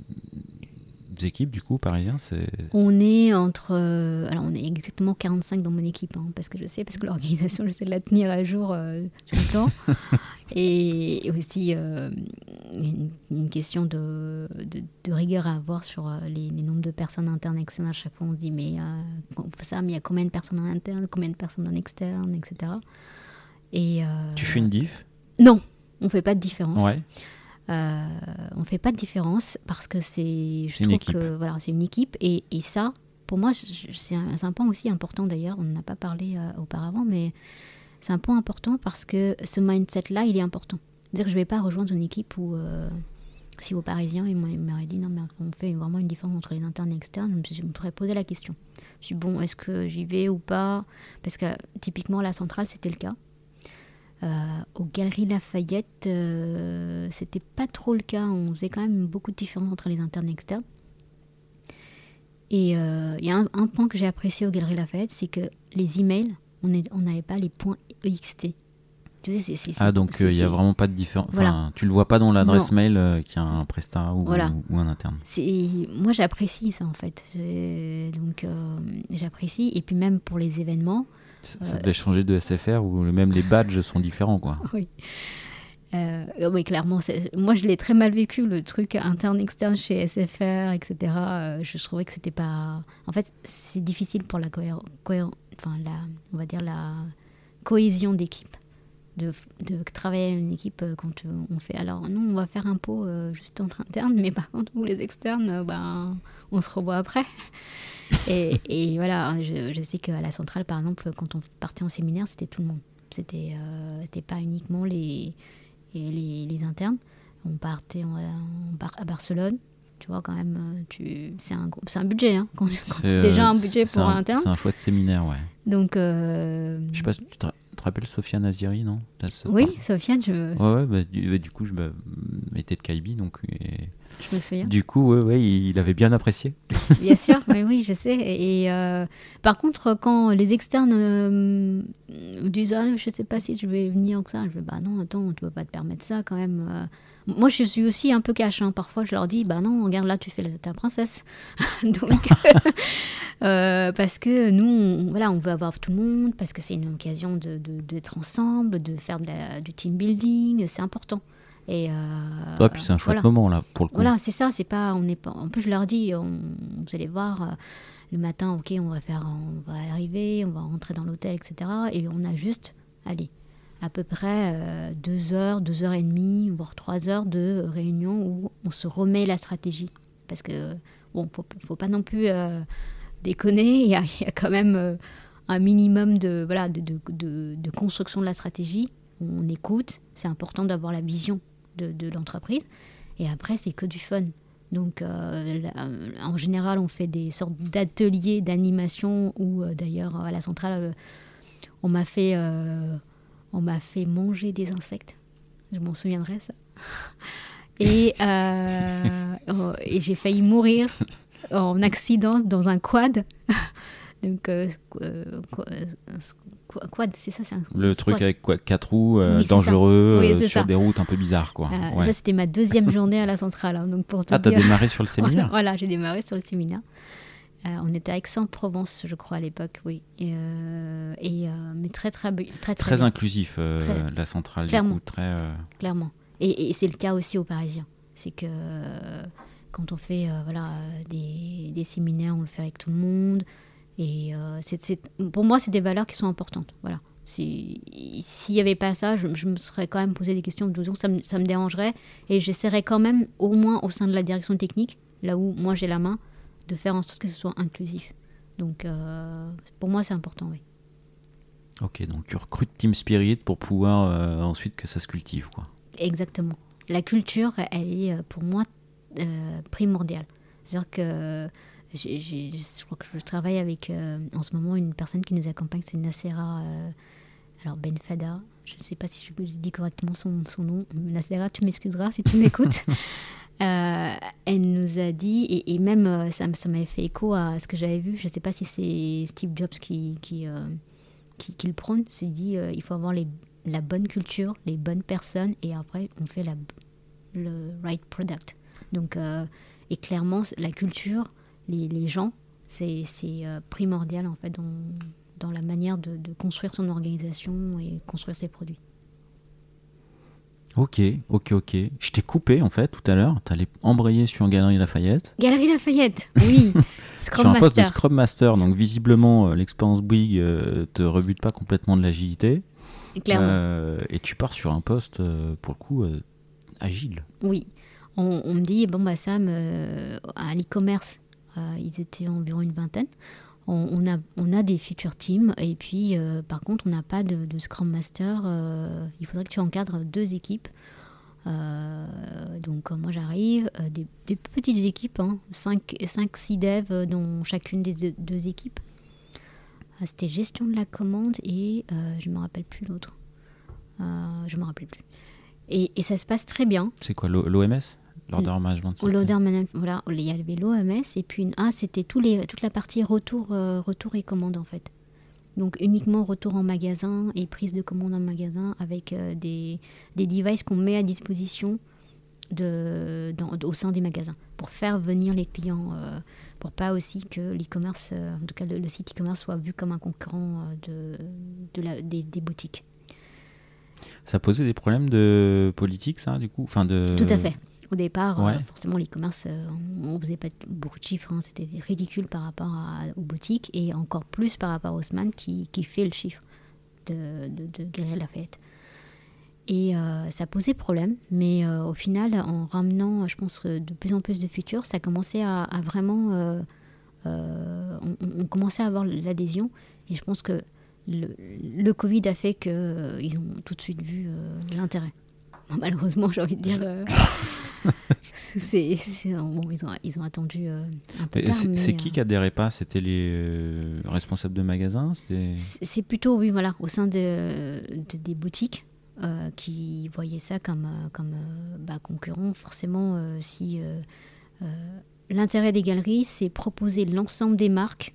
équipes, du coup, parisiens, c'est... On est entre... alors, on est exactement 45 dans mon équipe, hein, parce que je sais, parce que l'organisation, j'essaie de la tenir à jour tout le temps. et, aussi euh, une, question de, de, rigueur à avoir sur euh, les, nombres de personnes internes et externes. À chaque fois, on se dit, mais, euh, ça, mais il y a combien de personnes en interne, combien de personnes en externe, etc. Et, tu fais une diff? Non, on ne fait pas de différence. Ouais. On ne fait pas de différence parce que c'est une équipe. voilà, c'est une équipe et, et, ça, pour moi, c'est un, un, point aussi important d'ailleurs. On n'en a pas parlé auparavant, mais c'est un point important parce que ce mindset-là, il est important. C'est-à-dire que je ne vais pas rejoindre une équipe où, euh, si aux Parisiens, ils m'auraient dit non, mais on fait vraiment une différence entre les internes et externes, je me, serais posé la question. Je me suis dit, bon, est-ce que j'y vais ou pas? Parce que typiquement, la centrale, c'était le cas. Euh, aux Galeries Lafayette, euh, c'était pas trop le cas. On faisait quand même beaucoup de différence entre les internes et externes. Et euh, il y a un, un, point que j'ai apprécié aux Galeries Lafayette, c'est que les emails, on n'avait pas les points EXT. ah, donc il n'y a vraiment pas de différence. Enfin, Tu le vois pas dans l'adresse mail euh, qui a un prestat ou, ou, un interne. Moi, j'apprécie ça en fait. Donc, euh, j'apprécie. Et puis, même pour les événements. Ça, ça devait changer de SFR où même les badges sont différents, quoi. oui. Euh, clairement, moi je l'ai très mal vécu, le truc interne-externe chez SFR, etc. Euh, je trouvais que c'était pas. En fait, c'est difficile pour la cohérence. Enfin, on va dire la cohésion d'équipe. De, de, travailler une équipe euh, quand on fait. Alors, nous, on va faire un pot juste entre internes, mais par contre, vous, les externes, ben, on se revoit après. et, et, voilà, je, je sais qu'à la centrale, par exemple, quand on partait en séminaire, c'était tout le monde. C'était pas uniquement les les, internes. On partait à Barcelone. Tu vois, quand même, euh, tu... c'est un, un budget. Hein, quand, déjà un budget pour un, interne. C'est un chouette séminaire, ouais. Donc. Euh... Je sais pas, tu te, rappelles Sofiane Naziri, non? Oui, Sofiane, je. Ouais, ouais bah, du, bah, du, coup, je m'étais de Kaibi, donc. Je me souviens. Du coup, ouais, ouais, il avait bien apprécié. Bien sûr, mais oui, je sais. Et, euh, par contre, quand les externes euh, disent ah, je sais pas si je vais venir ou ça, je vais bah non, attends, tu peux pas te permettre ça quand même. Euh. Moi, je suis aussi un peu cash. Hein. Parfois, je leur dis bah non, regarde là, tu fais ta princesse. Donc, parce que nous, on, voilà, on veut avoir tout le monde, parce que c'est une occasion d'être de, ensemble, de faire du team building, c'est important. Et euh, puis c'est un chouette moment là pour le coup. Voilà, c'est ça, c'est pas, on n'est pas. En plus, je leur dis, vous allez voir, euh, le matin, ok, on va faire, on va arriver, on va rentrer dans l'hôtel, etc. Et on a juste, allez, à peu près euh, deux heures, deux heures et demie, voire trois heures de réunion où on se remet la stratégie, parce que bon, faut, faut pas non plus déconner. Il y, a, quand même un minimum de voilà de, construction de la stratégie. On écoute, c'est important d'avoir la vision de, l'entreprise. Et après, c'est que du fun. Donc, euh, en général, on fait des sortes d'ateliers d'animation euh, d'ailleurs à la centrale, euh, on m'a fait, on m'a fait manger des insectes. Je m'en souviendrai ça. Et, oh, et j'ai failli mourir en accident dans un quad. Donc, quad, c'est ça, c'est Le truc avec quoi, quatre roues, euh, dangereux, euh, sur des routes un peu bizarres, quoi. Euh, ça, c'était ma deuxième journée à la centrale. Hein, donc pour ah, t'as démarré sur le séminaire Voilà, j'ai démarré sur le séminaire. On était à Aix-en-Provence, je crois, à l'époque, oui. Et, et mais très, très, très, très, inclusif, la centrale, clairement, du coup, très. Clairement. Et, et c'est le cas aussi aux Parisiens. C'est que quand on fait voilà, des, des, séminaires, on le fait avec tout le monde. Et euh, c'est, pour moi, c'est des valeurs qui sont importantes. Voilà. S'il n'y avait pas ça, je, me serais quand même posé des questions de ça me, ça me dérangerait. Et j'essaierais quand même, au moins au sein de la direction technique, là où moi j'ai la main, de faire en sorte que ce soit inclusif. Donc euh, pour moi, c'est important, oui. Ok, donc tu recrutes Team Spirit pour pouvoir euh, ensuite que ça se cultive, quoi. Exactement. La culture, elle est pour moi primordiale. C'est-à-dire que je crois que je travaille avec euh, en ce moment une personne qui nous accompagne, c'est Nassera euh, alors Benfada. Je ne sais pas si je dis correctement son, son nom. Nassera, tu m'excuseras si tu m'écoutes. Euh, elle nous a dit, et, même ça, ça m'avait fait écho à ce que j'avais vu, je ne sais pas si c'est Steve Jobs qui, qui, qui, le prône, c'est dit il faut avoir la bonne culture, les bonnes personnes, et après on fait le right product. Donc, et clairement, la culture, les, gens, c'est euh, primordial en fait dans, dans la manière de, construire son organisation et construire ses produits. Ok, ok, ok. Je t'ai coupé en fait tout à l'heure. Tu allais embrayer sur Galerie Lafayette. Galerie Lafayette, oui. Scrum sur un poste de Scrum Master. Donc visiblement, euh, l'expérience Bouygues euh, te rebute pas complètement de l'agilité. Clairement. et tu pars sur un poste, pour le coup, agile. Oui. On, on, me dit, bon, bah Sam, à l'e-commerce, euh, ils étaient environ une vingtaine. On, a, on a des feature teams et puis euh, par contre on n'a pas de, Scrum Master. Euh, il faudrait que tu encadres deux équipes. donc moi j'arrive, des, petites équipes, 5-6 hein, devs dans chacune des deux équipes. C'était gestion de la commande et je ne me rappelle plus l'autre. je ne me rappelle plus. Et, ça se passe très bien. C'est quoi l'OMS L'order management L'order management, voilà. Il y avait l'OMS et puis ah, c'était tous les, toute la partie retour, euh, retour et commande en fait. Donc uniquement retour en magasin et prise de commande en magasin avec euh, des, des devices qu'on met à disposition de, dans, au sein des magasins pour faire venir les clients, euh, pour pas aussi que l'e-commerce, en tout cas le, site e-commerce soit vu comme un concurrent de, de la, des, des boutiques. Ça posait des problèmes de politique, ça, du coup? Enfin, de... Tout à fait. Au départ, forcément, l'e-commerce, on, ne faisait pas beaucoup de chiffres. Hein. C'était ridicule par rapport aux boutiques et encore plus par rapport à Haussmann qui, qui fait le chiffre de, de, de Galerie Lafayette. Et euh, ça posait problème, mais euh, au final, en ramenant, je pense, de plus en plus de futurs, ça commençait à, vraiment. Euh, on, commençait à avoir l'adhésion. Et je pense que le, Covid a fait qu'ils ont tout de suite vu l'intérêt. Malheureusement, j'ai envie de dire. c'est, bon, ils, ont, ils ont attendu un peu tard. C'est qui qui adhérait pas? C'était les responsables de magasins? C'est plutôt, oui, voilà, au sein de, des boutiques. Euh, qui voyaient ça comme, euh, comme euh, bah, concurrent. Forcément, si l'intérêt des galeries, c'est proposer l'ensemble des marques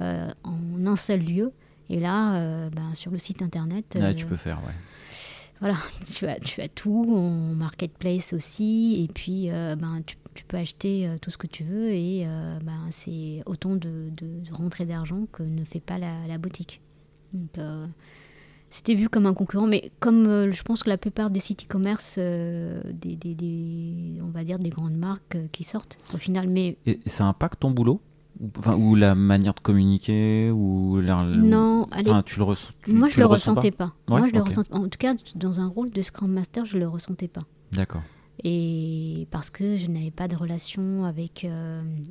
en un seul lieu. Et là, bah, sur le site internet. Là, tu peux faire, ouais. Voilà, tu as, tu as tout, en marketplace aussi, et puis ben, tu, peux acheter tout ce que tu veux, et ben, c'est autant de, de rentrées d'argent que ne fait pas la, boutique. Donc, c'était vu comme un concurrent, mais comme euh, je pense que la plupart des sites e-commerce, euh, des, des, on va dire des grandes marques euh, qui sortent au final. Mais et ça impacte ton boulot? Enfin, ou la manière de communiquer ou non enfin, tu le ressens moi je le, le ressentais pas, moi je le ressens en tout cas dans un rôle de scrum master je le ressentais pas. D'accord. Et parce que je n'avais pas de relation avec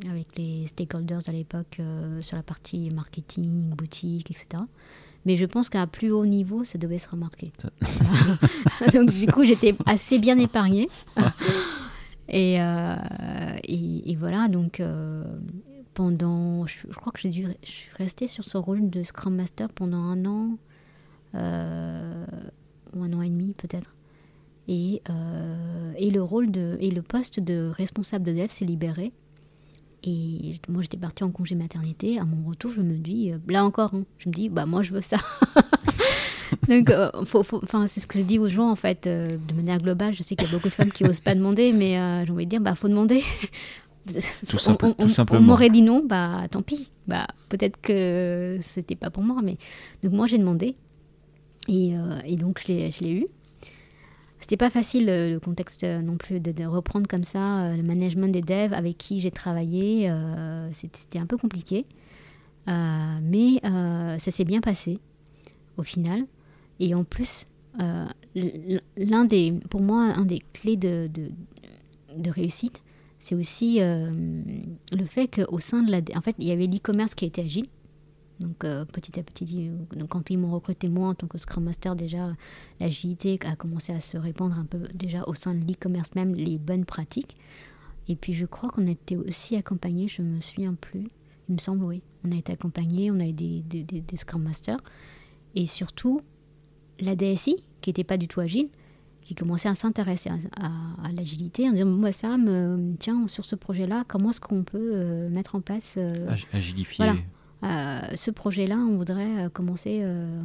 avec les stakeholders à l'époque sur la partie marketing boutique etc mais je pense qu'à plus haut niveau, ça devait se remarquer. Donc du coup, j'étais assez bien épargnée. Euh, et, et, voilà, donc euh, pendant, je, crois que j'ai dû, je suis restée sur ce rôle de Scrum Master pendant un an, euh, ou un an et demi peut-être. Et, et le rôle de, et le poste de responsable de dev s'est libéré. Et moi, j'étais partie en congé maternité. À mon retour, je me dis, euh, là encore, hein, je me dis, bah moi, je veux ça. Donc, euh, faut, c'est ce que je dis aux gens, en fait, euh, de manière globale. Je sais qu'il y a beaucoup de femmes qui n'osent pas demander, mais j'ai envie de dire, bah faut demander. Tout, on, on, m'aurait dit non, bah tant pis. Bah, peut-être que c'était pas pour moi. Mais... Donc, moi, j'ai demandé. Et, et donc, je l'ai eu. C'était pas facile euh, le contexte euh, non plus de, reprendre comme ça euh, le management des devs avec qui j'ai travaillé. C'était un peu compliqué. mais ça s'est bien passé au final. Et en plus, l'un des, pour moi, un des clés de, de, de réussite, c'est aussi le fait qu'au sein de la... En fait, il y avait l'e-commerce qui était agile. Donc euh, petit à petit, donc, quand ils m'ont recruté moi en tant que Scrum Master, déjà l'agilité a commencé à se répandre un peu déjà au sein de l'e-commerce même, les bonnes pratiques. Et puis je crois qu'on a été aussi accompagnés, je me souviens plus, il me semble oui, on a été accompagnés, on a eu des, des, des, Scrum Masters. Et surtout, la DSI, qui n'était pas du tout agile, commençait à s'intéresser à, l'agilité en disant moi ça me tiens sur ce projet là comment est-ce qu'on peut euh, mettre en place euh, agilifier euh, ce projet-là, on voudrait euh, commencer euh,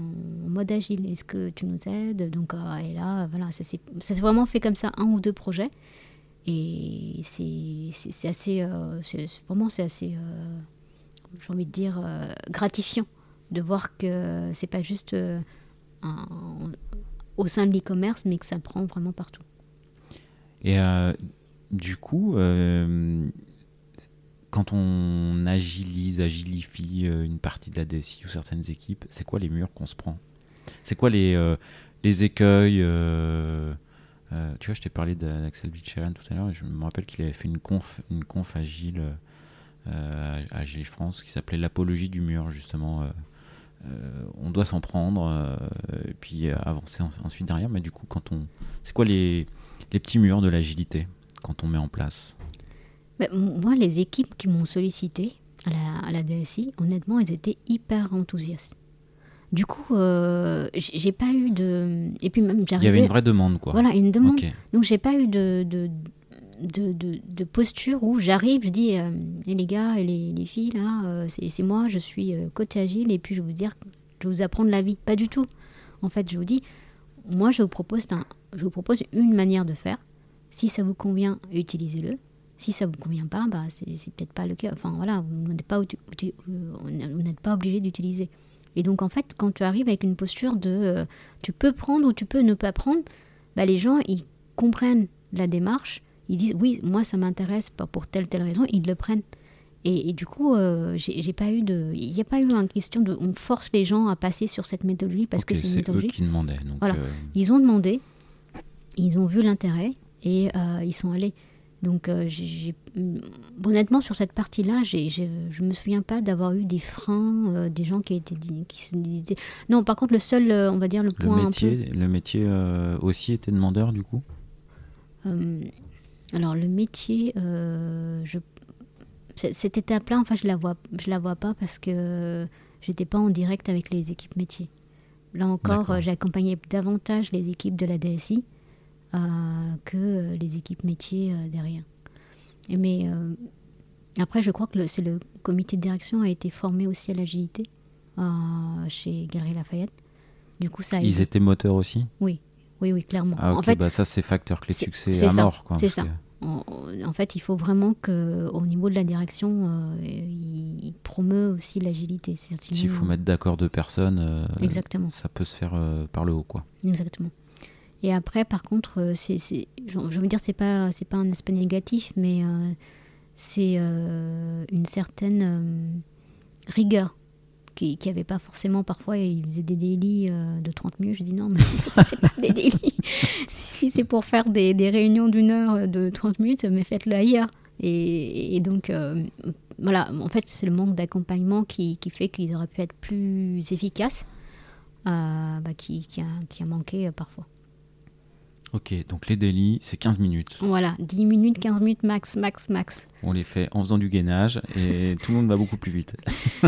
en mode agile. Est-ce que tu nous aides? Donc, et là, voilà, ça s'est vraiment fait comme ça, un ou deux projets. Et c'est assez, vraiment, c'est assez, j'ai envie de dire, gratifiant de voir que c'est pas juste au sein de l'e-commerce, mais que ça prend vraiment partout. Et du coup, quand on agilise, agilifie euh, une partie de la DSI ou certaines équipes, c'est quoi les murs qu'on se prend? C'est quoi les, euh, les écueils euh, Tu vois, je t'ai parlé d'Axel Vicheren tout à l'heure, je me rappelle qu'il avait fait une conf, une conf agile à Agile France qui s'appelait l'apologie du mur, justement. On doit s'en prendre et puis avancer ensuite derrière. Mais du coup, quand on, c'est quoi les, les petits murs de l'agilité quand on met en place? Moi, les équipes qui m'ont sollicité à la, à la, DSI, honnêtement, elles étaient hyper enthousiastes. Du coup, euh, j'ai pas eu de. Et puis même, Il y avait une vraie demande, quoi. Voilà, une demande. Donc, j'ai pas eu de, de, de, posture où j'arrive, je dis euh, et les gars et les, les filles, là, euh, c'est moi, je suis euh, coach agile et puis je vais vous dire, je vais vous apprendre la vie. Pas du tout. En fait, je vous dis, moi, je vous propose, je vous propose une manière de faire. Si ça vous convient, utilisez-le. Si ça ne vous convient pas, bah, c'est peut-être pas le cas. Enfin voilà, vous n'êtes pas, euh, pas obligé d'utiliser. Et donc en fait, quand tu arrives avec une posture de tu peux prendre ou tu peux ne pas prendre, bah, les gens ils comprennent la démarche, ils disent oui, moi ça m'intéresse pas pour telle telle raison, ils le prennent. Et, du coup, euh, j'ai pas eu de, il n'y a pas eu une question de, on force les gens à passer sur cette méthodologie parce que c'est une méthodologie. Eux qui demandaient. voilà, euh, ils ont demandé, ils ont vu l'intérêt et ils sont allés. Donc, euh, honnêtement, sur cette partie-là, je ne me souviens pas d'avoir eu des freins, euh, des gens qui étaient qui se disaient. Non, par contre, le seul, euh, on va dire, le point. Le métier, Le métier aussi était demandeur, du coup? Alors, le métier, je... cette étape-là, enfin, je la vois, je la vois pas parce que j'étais pas en direct avec les équipes métiers. Là encore, j'ai accompagné davantage les équipes de la DSI que les équipes métiers euh, derrière. Mais euh, après, je crois que c'est le comité de direction a été formé aussi à l'agilité euh, chez Galerie Lafayette. Du coup, ça. Ils étaient moteurs aussi? Oui, oui, oui, clairement. Ah, en fait, bah ça c'est facteur clé de succès à mort, C'est ça. En, fait, il faut vraiment que, au niveau de la direction, il, promeut aussi l'agilité. S'il faut mettre d'accord deux personnes, Exactement. ça peut se faire par le haut, quoi. Exactement. Et après, par contre, euh, c'est, je veux dire, c'est pas, c'est pas un aspect négatif, mais euh, c'est euh, une certaine rigueur qui n'y avait pas forcément parfois. Ils faisaient des délits de 30 minutes. Je dis non, mais ça, c'est pas des délits. si c'est pour faire des, des réunions d'une heure de 30 minutes, mais faites-le ailleurs. Et, donc, voilà, en fait, c'est le manque d'accompagnement qui, qui fait qu'ils auraient pu être plus efficaces, bah, qui, qui, a, qui a manqué parfois. Ok, donc les délits, c'est 15 minutes. Voilà, 10 minutes, 15 minutes max, max, max. On les fait en faisant du gainage et tout le monde va beaucoup plus vite.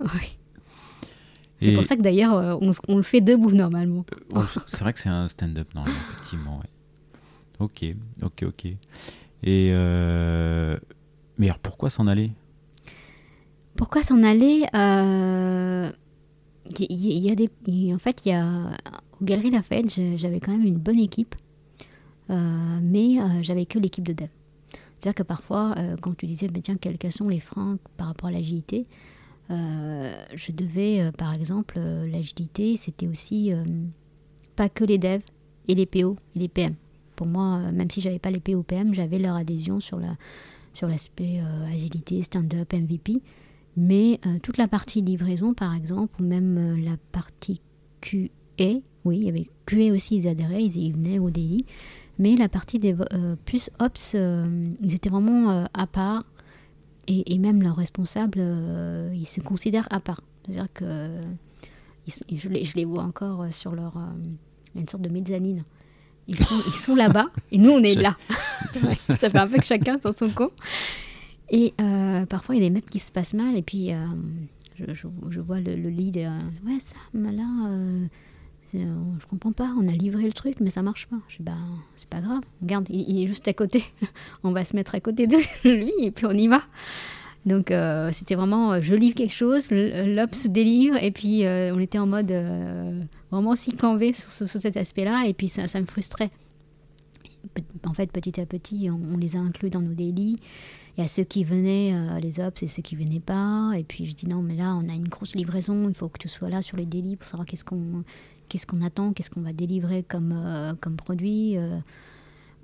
oui. C'est pour ça que d'ailleurs, euh, on, le fait debout normalement. Euh, c'est vrai que c'est un stand-up, non, effectivement. Ok, ok, ok. Et euh... mais alors pourquoi s'en aller? Pourquoi s'en aller? Euh, il y, a des, en fait, il y a Galerie Lafayette, j'avais quand même une bonne équipe, euh, mais euh, j'avais que l'équipe de dev. C'est-à-dire que parfois, euh, quand tu disais, tiens, quels, sont les freins par rapport à l'agilité, je devais, par exemple, l'agilité, c'était aussi pas que les devs et les PO et les PM. Pour moi, même si j'avais pas les PO PM, j'avais leur adhésion sur la sur l'aspect agilité, stand-up, MVP. Mais toute la partie livraison, par exemple, ou même la partie QA, oui, il y avait QA aussi, ils adhéraient, ils, venaient au daily. Mais la partie des euh, plus ops, euh, ils étaient vraiment euh, à part. Et, même leurs responsables, ils se considèrent à part. C'est-à-dire que je, les, je, les, vois encore sur leur. une sorte de mezzanine. Ils sont, ils sont là-bas et nous, on est là. ça fait un peu que chacun dans son coin. Et parfois, il y a des maps qui se passent mal. Et puis, je, je, vois le, le lead. ouais, ça, là euh, je comprends pas, on a livré le truc, mais ça marche pas. Je dis, bah, c'est pas grave, regarde, il, est juste à côté. on va se mettre à côté de lui et puis on y va. Donc euh, c'était vraiment, euh, je livre quelque chose, l'Ops délivre, et puis on était en mode vraiment cycle en V sur, cet aspect-là, et puis ça, ça, me frustrait. En fait, petit à petit, on, les a inclus dans nos délits. Il y a ceux qui venaient, les ops, et ceux qui venaient pas. Et puis je dis non, mais là, on a une grosse livraison, il faut que tu sois là sur les délits pour savoir qu'est-ce qu'on qu'est-ce qu'on attend, qu'est-ce qu'on va délivrer comme, euh, comme produit euh,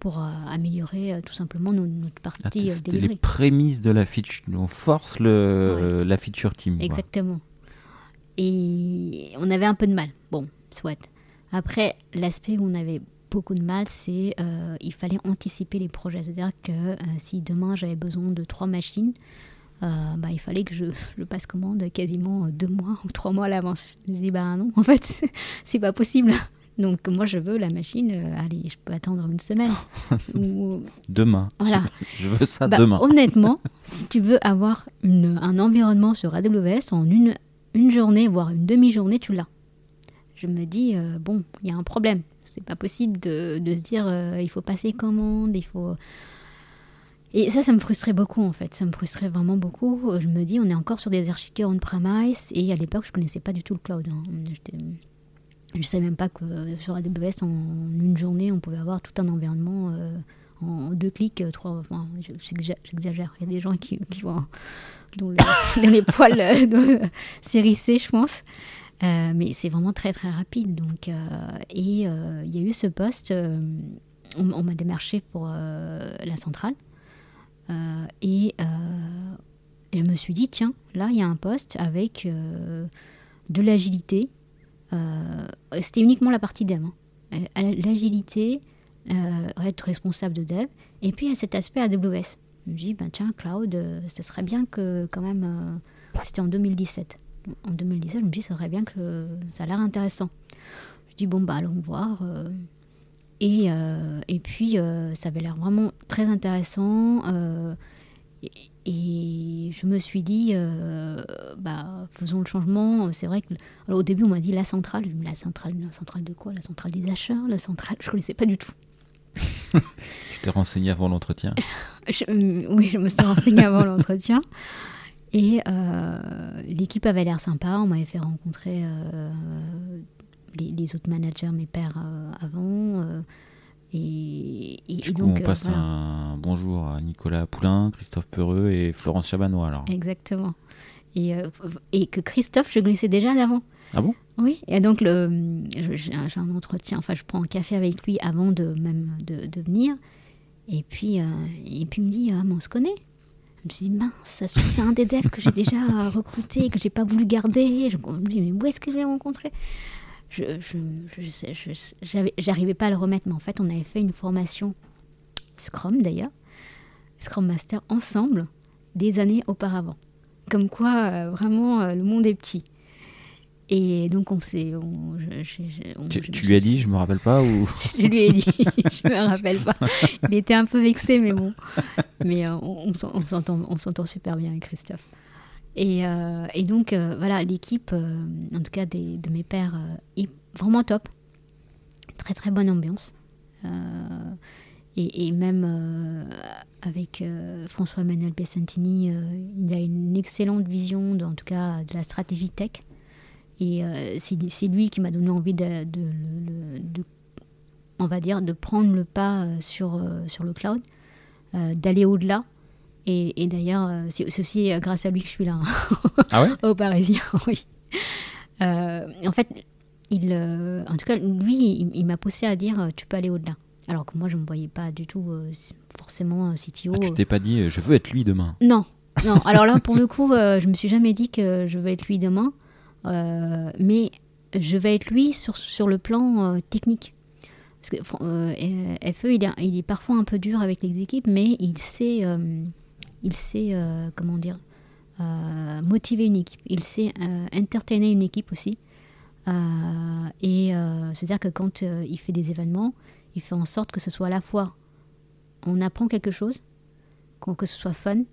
pour euh, améliorer tout simplement notre partie ah, C'était les prémices de la feature, on force le, la feature team. Exactement. Et on avait un peu de mal. Bon, soit. Après, l'aspect où on avait beaucoup de mal, c'est il fallait anticiper les projets. C'est-à-dire que si demain j'avais besoin de trois machines, euh, bah, il fallait que je, je, passe commande quasiment deux mois ou trois mois à l'avance. Je dis, bah non, en fait, c'est pas possible. Donc moi, je veux la machine, euh, allez, je peux attendre une semaine. ou... Demain. Voilà. Je, veux ça bah, demain. Honnêtement, si tu veux avoir une, un environnement sur AWS en une, une journée, voire une demi-journée, tu l'as. Je me dis, euh, bon, il y a un problème. C'est pas possible de, de se dire, il faut passer commande, il faut et ça, ça me frustrait beaucoup en fait. Ça me frustrait vraiment beaucoup. Je me dis, on est encore sur des architectures on-premise et à l'époque, je connaissais pas du tout le cloud. Hein. Je ne savais même pas que sur AWS, en une journée, on pouvait avoir tout un environnement euh, en deux clics, trois. Enfin, j'exagère. Il y a des gens qui, vont dans, les poils s'hérisser, je pense. mais c'est vraiment très très rapide. Donc, et il y a eu ce poste, on, m'a démarché pour la centrale. Et et je me suis dit, tiens, là, il y a un poste avec euh, de l'agilité. Euh, c'était uniquement la partie dev. Hein. Euh, l'agilité, être responsable de dev. Et puis, il y a cet aspect AWS. Je me dis, ben, tiens, cloud, ça serait bien que, quand même. c'était en 2017. En 2017, je me dis, ça serait bien que ça a l'air intéressant. Je dis, bon, bah, allons voir. Et, et, puis, ça avait l'air vraiment très intéressant. Et je me suis dit, euh, bah, faisons le changement. C'est vrai que au début, on m'a dit la centrale. Je me la centrale, la centrale de quoi? La centrale des achats La centrale, je ne connaissais pas du tout. tu t'es renseigné avant l'entretien? Euh, Oui, je me suis renseigné avant l'entretien. Et euh, l'équipe avait l'air sympa. On m'avait fait rencontrer les, autres managers, mes pères avant. Et, on euh, passe un bonjour à Nicolas Poulain, Christophe Peureux et Florence Chabanois. Alors. Exactement. Et, euh, et que Christophe, je connaissais déjà d'avant. Ah bon? Oui, et donc j'ai un entretien, enfin je prends un café avec lui avant de même de, venir. Et puis, euh, et puis il me dit, ah, mais on se connaît? Je me suis dit, mince, ça se trouve, c'est un des devs que j'ai déjà recruté, que j'ai pas voulu garder. Je me dis, mais où est-ce que je l'ai rencontré? Je, je, j'arrivais pas à le remettre, mais en fait, on avait fait une formation Scrum d'ailleurs, Scrum Master ensemble, des années auparavant. Comme quoi, euh, vraiment, euh, le monde est petit. Et donc, on s'est. Tu, tu lui as dit, je me rappelle pas ou... Je lui ai dit, je me rappelle pas. Il était un peu vexé, mais bon. Mais euh, on, on s'entend super bien avec Christophe. Euh, et, donc, euh, voilà, l'équipe, euh, en tout cas de mes pères, est vraiment top. Très, très bonne ambiance. Et, même avec François-Emmanuel Pessantini, il a une excellente vision, de, en tout cas, de la stratégie tech. Et c'est lui qui m'a donné envie de, on va dire, de prendre le pas sur, sur le cloud, d'aller au-delà et, d'ailleurs, euh, c'est aussi euh, grâce à lui que je suis là, hein. ah ouais au Parisien, oui. Euh, en fait, il, en tout cas, lui, il, m'a poussé à dire tu peux aller au-delà. Alors que moi, je ne me voyais pas du tout forcément CTO. Ah, tu t'es pas dit je veux être lui demain? Non, non. Alors là, pour le coup, je me suis jamais dit que je veux être lui demain, mais je vais être lui sur, sur le plan technique. Parce que FE, il est, il est, parfois un peu dur avec les équipes, mais il sait il sait, euh, comment dire, euh, motiver une équipe, il sait euh, entertainer une équipe aussi. et c'est-à-dire que quand il fait des événements, il fait en sorte que ce soit à la fois on apprend quelque chose, que ce soit fun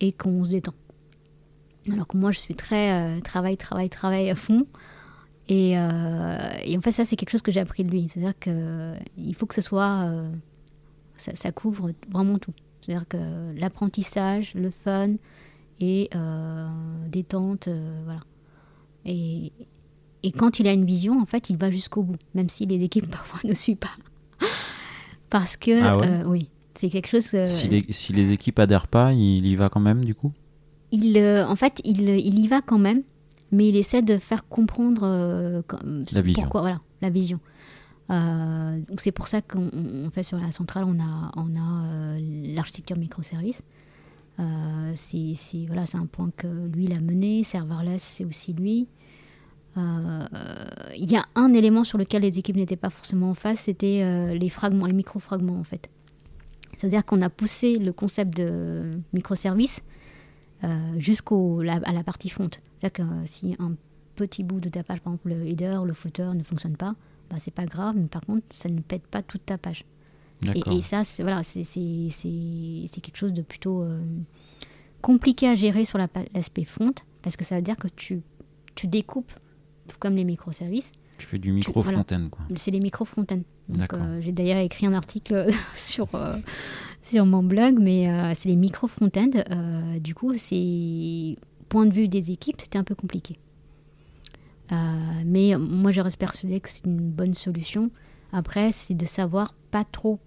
et qu'on se détend. Alors que moi, je suis très travail, travail, travail à fond. Et, et en fait, ça, c'est quelque chose que j'ai appris de lui. C'est-à-dire qu'il faut que ce soit. Ça, couvre vraiment tout. C'est-à-dire que l'apprentissage, le fun et euh, détente, euh, voilà. Et, et quand il a une vision, en fait, il va jusqu'au bout, même si les équipes parfois ne suivent pas. Parce que, ah euh, oui, c'est quelque chose. Si les, si, les, équipes adhèrent pas, il y va quand même, du coup? Il, En fait, il, il, y va quand même, mais il essaie de faire comprendre la vision. Pourquoi, voilà, la vision. Euh, donc c'est pour ça qu'on fait sur la centrale, on a, euh, l'architecture microservice. Euh, c'est voilà, un point que lui il a mené. Serverless, c'est aussi lui. Il y a un élément sur lequel les équipes n'étaient pas forcément en face, c'était les fragments, les micro-fragments en fait. C'est-à-dire qu'on a poussé le concept de microservice jusqu'à la, la partie front. C'est-à-dire que si un petit bout de tapage, par exemple le header, le footer ne fonctionne pas, bah, c'est pas grave, mais par contre, ça ne pète pas toute ta page. Et, et, ça, c'est voilà, c'est quelque chose de plutôt euh, compliqué à gérer sur l'aspect front, parce que ça veut dire que tu, tu découpes, tout comme les microservices. Tu fais du micro front-end, quoi. C'est les micro front-end. Euh, J'ai d'ailleurs écrit un article sur, euh, sur mon blog, mais c'est les micro front-end. du coup, c'est point de vue des équipes, c'était un peu compliqué. Euh, mais moi, je reste persuadée que c'est une bonne solution. Après, c'est de savoir pas trop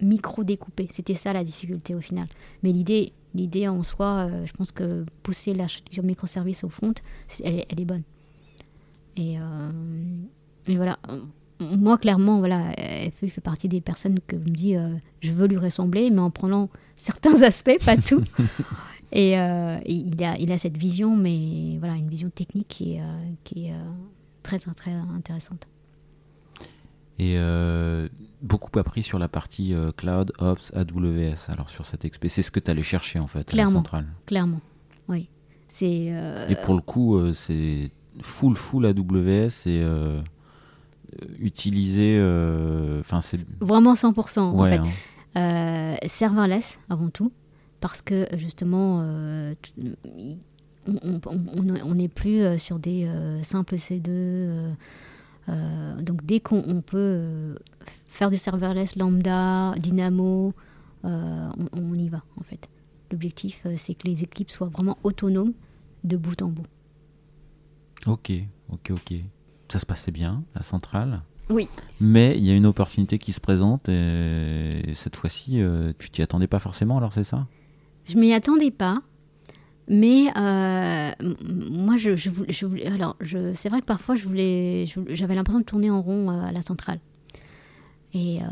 micro-découpé. C'était ça la difficulté au final. Mais l'idée, l'idée en soi, euh, je pense que pousser l'architecture microservice au front, elle, elle est bonne. Et, euh, et, voilà. Moi, clairement, voilà, FE fait partie des personnes que je me dis, je veux lui ressembler, mais en prenant certains aspects, pas tout. et il, a, il a cette vision, mais voilà, une vision technique qui est, qui est très, très, très intéressante. Et beaucoup appris sur la partie euh, cloud, ops, AWS. Alors sur cette expé, c'est ce que tu allais chercher en fait clairement, à la centrale. Clairement, oui. C'est. Euh, et pour le coup, euh, c'est full full AWS et utilisé. Enfin, c'est vraiment 100% en fait. Hein. serverless avant tout, parce que justement, on n'est plus sur des simples C2. donc dès qu'on peut faire du serverless lambda, Dynamo, euh, on, y va en fait. L'objectif, euh, c'est que les équipes soient vraiment autonomes de bout en bout. Ok, ok, ok. Ça se passait bien, la centrale Oui. Mais il y a une opportunité qui se présente et cette fois-ci, euh, tu t'y attendais pas forcément, alors c'est ça? Je m'y attendais pas. Mais moi, je, je, alors, c'est vrai que parfois, je voulais, j'avais l'impression de tourner en rond à la centrale. Et euh,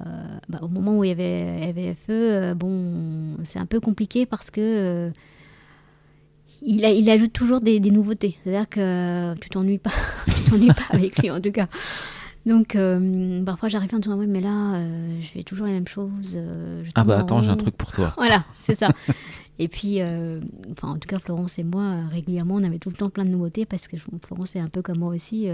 bah, au moment où il y avait, FE, euh, bon, c'est un peu compliqué parce que euh, il, il, ajoute toujours des, nouveautés. C'est-à-dire que tu t'ennuies pas, tu t'ennuies pas avec lui en tout cas. Donc parfois j'arrive en disant oui mais là je fais toujours les mêmes choses. ah bah attends j'ai un truc pour toi. voilà c'est ça. et puis enfin en tout cas Florence et moi régulièrement on avait tout le temps plein de nouveautés parce que Florence est un peu comme moi aussi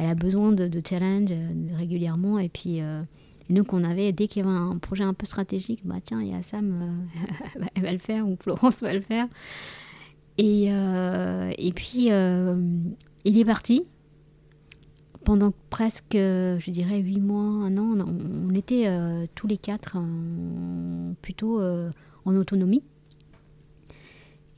elle a besoin de, challenge euh, régulièrement. Et puis, euh, nous, qu'on avait, dès qu'il y avait un projet un peu stratégique, bah tiens, il y a Sam, euh, elle va le faire, ou Florence va le faire. Et, et puis, il est parti. Pendant presque, je dirais, huit mois, un an, on, était tous les quatre plutôt en autonomie.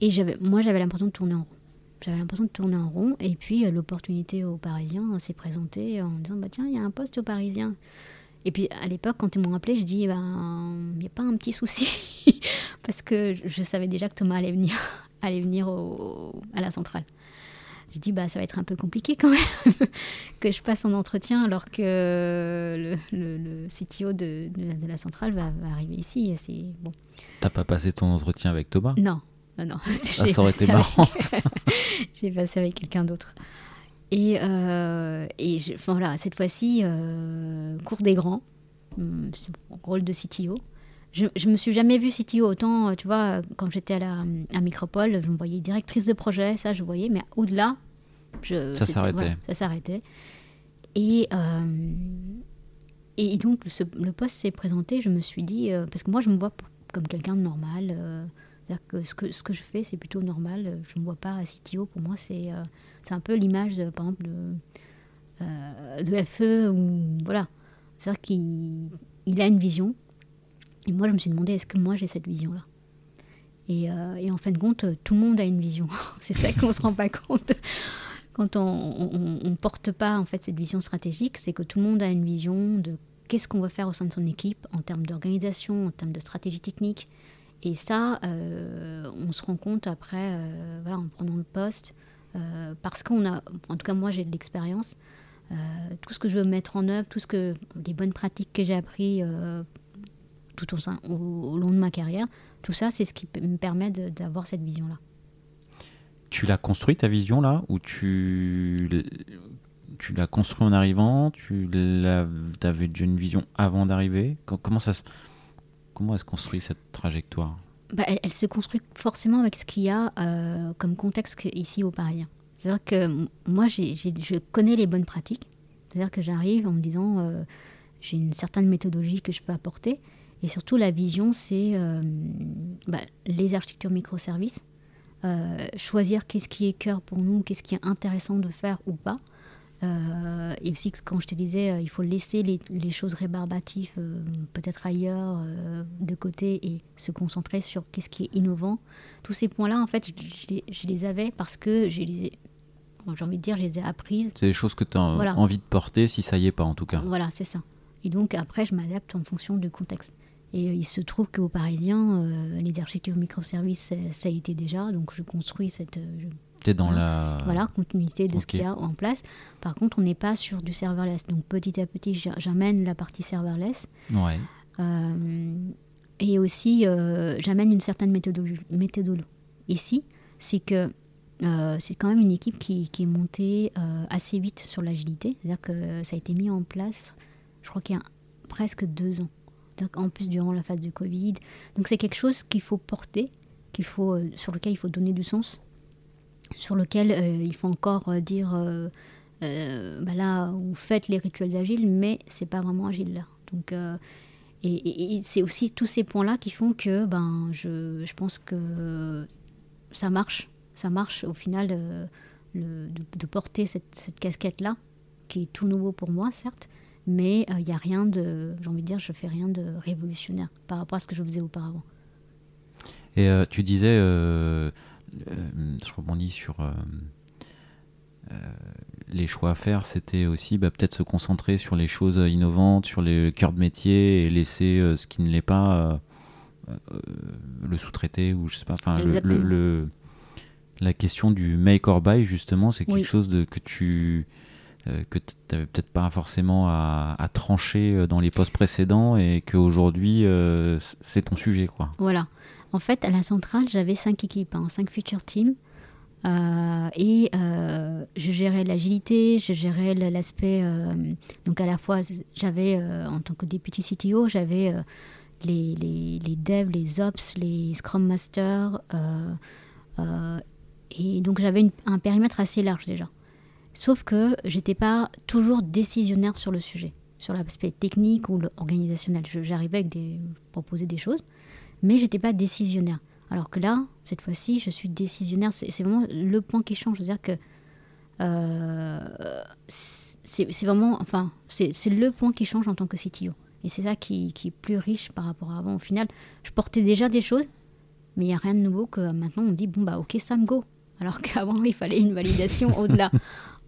Et moi, j'avais l'impression de tourner en rond. J'avais l'impression de tourner en rond. Et puis, euh, l'opportunité aux Parisiens s'est présentée en disant bah, Tiens, il y a un poste aux Parisiens. Et puis, à l'époque, quand ils m'ont appelé, je dis ben, Il n'y a pas un petit souci. Parce que je savais déjà que Thomas allait venir, allait venir à la centrale. Je dis bah ça va être un peu compliqué quand même que je passe en entretien alors que le, le, CTO de, de, la centrale va, va arriver ici. C'est bon. T'as pas passé ton entretien avec Thomas? Non, non, non. Ah, ça aurait été marrant. J'ai passé avec quelqu'un d'autre. Et, euh, et voilà, cette fois-ci, euh, cours des grands, hum, rôle de CTO. Je, je me suis jamais vue CTO autant, euh, tu vois, quand j'étais à la à Micropole, je me voyais directrice de projet, ça je voyais, mais au-delà, je, ça s'arrêtait. ça s'arrêtait. Et, et donc le poste s'est présenté, je me suis dit, parce que moi je me vois comme quelqu'un de normal que ce, que ce que je fais, c'est plutôt normal. Je ne me vois pas à CTO. Pour moi, c'est euh, c'est un peu l'image, par exemple, de, euh, de FE. Ou, voilà. C'est-à-dire qu'il il a une vision. Et moi, je me suis demandé, est-ce que moi, j'ai cette vision-là? Et, euh, et, en fin de compte, tout le monde a une vision. c'est ça qu'on ne se rend pas compte quand on ne porte pas en fait cette vision stratégique. C'est que tout le monde a une vision de qu'est-ce qu'on va faire au sein de son équipe en termes d'organisation, en termes de stratégie technique. Et ça, euh, on se rend compte après, euh, voilà, en prenant le poste, parce qu'on a, en tout cas moi j'ai de l'expérience, tout ce que je veux mettre en œuvre, tout ce que les bonnes pratiques que j'ai appris tout au, au, long de ma carrière, tout ça c'est ce qui me permet d'avoir cette vision-là. Tu l'as construit ta vision là ou tu tu l'as construit en arrivant Tu avais déjà une vision avant d'arriver? Comment ça se Comment est-ce construit cette trajectoire? Bah, elle, se construit forcément avec ce qu'il y a euh, comme contexte ici au Paris. C'est-à-dire que moi, je connais les bonnes pratiques. C'est-à-dire que j'arrive en me disant, euh, j'ai une certaine méthodologie que je peux apporter. Et surtout, la vision, c'est euh, bah, les architectures microservices. choisir qu'est-ce qui est cœur pour nous, qu'est-ce qui est intéressant de faire ou pas. Euh, et aussi, quand je te disais, euh, il faut laisser les, choses rébarbatives euh, peut-être ailleurs, de côté, et se concentrer sur qu'est-ce qui est innovant. Tous ces points-là, en fait, je, les avais parce que j'ai envie de dire, je les ai apprises. C'est des choses que tu as envie de porter si ça y est pas, en tout cas. Voilà, c'est ça. Et donc après, je m'adapte en fonction du contexte. Et il se trouve qu'aux Parisiens, les architectures microservices, ça, a été déjà. Donc je construis cette. T'es dans la voilà continuité de ce qu'il y a en place. Par contre, on n'est pas sur du serverless. Donc petit à petit, j'amène la partie serverless. Ouais. et aussi, j'amène une certaine méthodologie. méthodologie. Ici, c'est que euh, c'est quand même une équipe qui, est montée euh, assez vite sur l'agilité. C'est-à-dire que ça a été mis en place, je crois qu'il y a presque deux ans. En plus, durant la phase du Covid. Donc, c'est quelque chose qu'il faut porter, qu'il faut, euh, sur lequel il faut donner du sens, sur lequel il faut encore dire bah là, vous faites les rituels agiles, mais c'est pas vraiment agile là. Donc, et, c'est aussi tous ces points-là qui font que ben, je, je pense que ça marche ça marche au final euh, de, porter cette, casquette-là, qui est tout nouveau pour moi, certes, mais il euh, n'y a rien de, j'ai envie de dire, je fais rien de révolutionnaire par rapport à ce que je faisais auparavant. Et euh, tu disais, je rebondis sur les choix à faire, c'était aussi bah, peut-être se concentrer sur les choses innovantes, sur les cœurs de métier et laisser ce qui ne l'est pas le sous-traiter ou je sais pas, enfin le la question du make or buy, justement, c'est quelque chose de, que tu euh, que n'avais peut-être pas forcément à, trancher euh, dans les postes précédents et qu'aujourd'hui, euh, c'est ton sujet. quoi. Voilà. En fait, à la centrale, j'avais cinq équipes, hein, cinq future teams. et je gérais l'agilité, je gérais l'aspect. donc, à la fois, j'avais, en tant que député CTO, j'avais les, devs, les ops, les scrum masters et donc j'avais un périmètre assez large déjà. Sauf que j'étais pas toujours décisionnaire sur le sujet, sur l'aspect technique ou organisationnel. J'arrivais avec des proposer des choses, mais j'étais pas décisionnaire. Alors que là, cette fois-ci, je suis décisionnaire. C'est vraiment le point qui change. C'est-à-dire que euh, c'est vraiment, enfin, c'est le point qui change en tant que CTO. Et c'est ça qui, est plus riche par rapport à avant. Au final, je portais déjà des choses, mais il n'y a rien de nouveau que maintenant on dit bon bah ok Sam go alors qu'avant, il fallait une validation au-delà.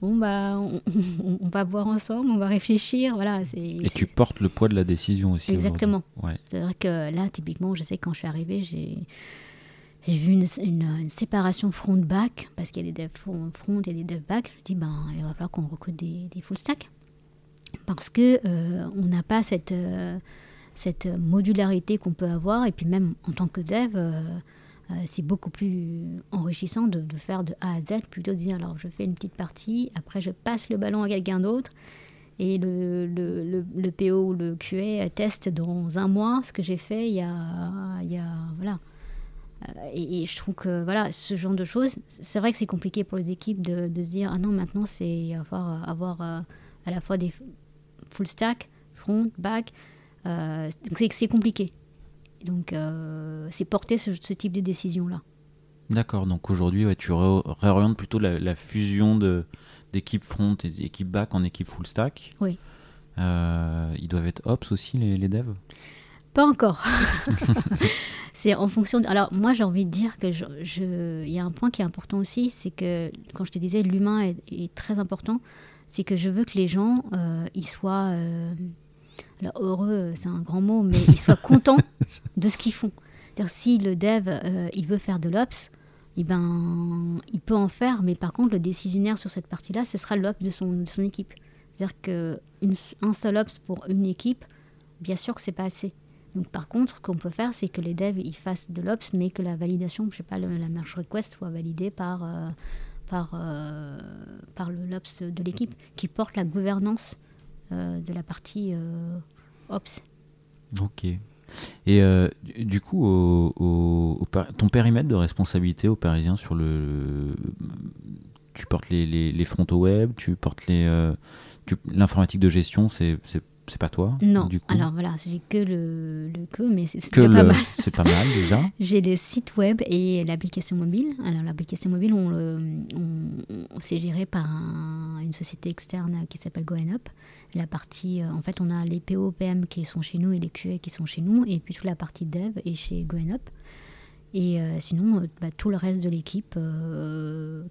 Bon, bah, on, va voir ensemble, on va réfléchir. Voilà, Et tu portes le poids de la décision aussi. Exactement. Ouais. C'est-à-dire que là, typiquement, je sais quand je suis arrivée, j'ai. J'ai vu une, une, séparation front-back, parce qu'il y a des devs front et des devs back. Je dis, ben, il va falloir qu'on recrute des, des full stack. Parce que euh, on n'a pas cette, euh, cette modularité qu'on peut avoir. Et puis même en tant que dev, euh, euh, c'est beaucoup plus enrichissant de, faire de A à Z plutôt de dire alors je fais une petite partie, après je passe le ballon à quelqu'un d'autre et le, le, le, PO ou le QA teste dans un mois ce que j'ai fait il y a, il y a voilà. Euh, et, je trouve que voilà ce genre de choses, c'est vrai que c'est compliqué pour les équipes de, de se dire ah non maintenant c'est avoir, avoir euh, à la fois des full stack, front, back, donc c'est compliqué. Donc, euh, c'est porter ce, type de décision-là. D'accord, donc aujourd'hui, tu réorientes plutôt la, fusion d'équipe front et d'équipe back en équipe full stack. Oui. Euh, ils doivent être ops aussi, les, les devs? Pas encore. c'est en fonction. De... Alors, moi, j'ai envie de dire que je, il y a un point qui est important aussi, c'est que, quand je te disais, l'humain est, très important, c'est que je veux que les gens, euh, ils soient heureux, c'est un grand mot, mais ils soient contents de ce qu'ils font. si le dev, euh, il veut faire de l'ops, eh ben, il peut en faire, mais par contre, le décisionnaire sur cette partie-là, ce sera l'ops de son, son équipe. C'est-à-dire qu'un seul ops pour une équipe, bien sûr que c'est pas assez. Donc par contre, ce qu'on peut faire, c'est que les devs ils fassent de l'ops, mais que la validation, je sais pas, la merge request soit validée par euh, par euh, par le l'ops de l'équipe qui porte la gouvernance de la partie Ops. Ok. Et euh, du coup, au, ton périmètre de responsabilité au Parisien sur le. Tu portes les, les, les fronts au web, tu portes les. Euh, l'informatique de gestion, c'est c'est pas toi Non. Du coup? Alors voilà, j'ai que le, le que, mais c'est pas mal. C'est pas mal déjà. j'ai le site web et l'application mobile. Alors l'application mobile, on, on, c'est géré par une société externe qui s'appelle GoEnUp. La partie, euh, en fait, on a les PO, PM qui sont chez nous et les QA qui sont chez nous, et puis toute la partie dev est chez GoEnUp. Et euh, sinon, euh, bah, tout le reste de l'équipe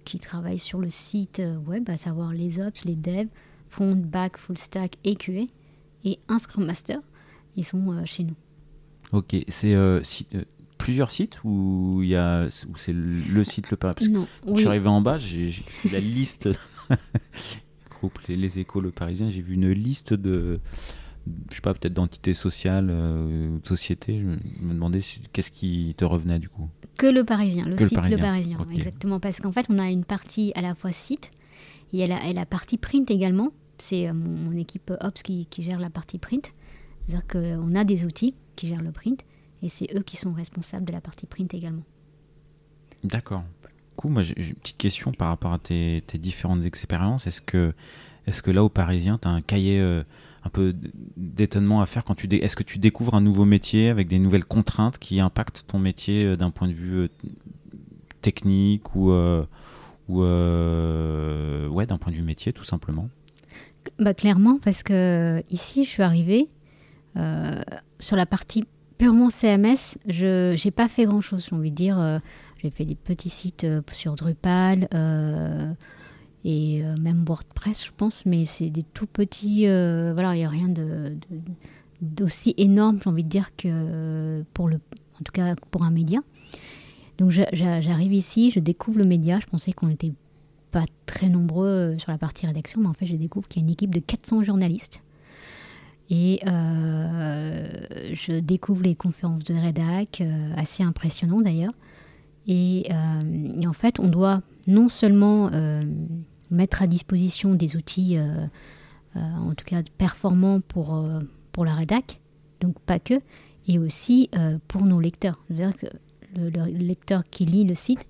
qui travaille sur le site web, à savoir les ops, les devs, front, back, full stack et QA et un Scrum Master. Ils sont chez nous. Ok, c'est plusieurs sites ou il y a ou c'est le site le Parisien Non. Je suis arrivé en bas, j'ai la liste les, les, Échos le Parisien, j'ai vu une liste de je sais pas peut-être d'entités sociales euh, de sociétés. Je me demandais qu'est-ce qui te revenait du coup? Que le Parisien, le site le Parisien, exactement parce qu'en fait on a une partie à la fois site et la, et la partie print également. C'est euh, mon, équipe Ops qui, qui, gère la partie print. C'est-à-dire qu'on a des outils qui gèrent le print et c'est eux qui sont responsables de la partie print également. D'accord. Moi j'ai une petite question par rapport à tes, différentes expériences. Est-ce que, est que là au Parisien, tu as un cahier euh, un peu d'étonnement à faire quand tu est-ce que tu découvres un nouveau métier avec des nouvelles contraintes qui impactent ton métier euh, d'un point de vue euh, technique ou, ou ouais d'un point de vue métier tout simplement? Bah, clairement parce que ici je suis arrivée sur la partie purement CMS, je n'ai pas fait grand-chose, j'ai envie de dire. Euh, j'ai fait des petits sites euh, sur Drupal euh, et même WordPress, je pense, mais c'est des tout petits. voilà, il n'y a rien d'aussi énorme, j'ai envie de dire, que pour le, en tout cas pour un média. Donc j'arrive ici, je découvre le média. Je pensais qu'on n'était pas très nombreux sur la partie rédaction, mais en fait je découvre qu'il y a une équipe de 400 journalistes et euh, je découvre les conférences de rédac, euh, assez impressionnant d'ailleurs. Et, euh, et, en fait, on doit non seulement mettre à disposition des outils, en tout cas performants pour, pour la rédac, donc pas que, et aussi pour nos lecteurs. Que le, le, lecteur qui lit le site,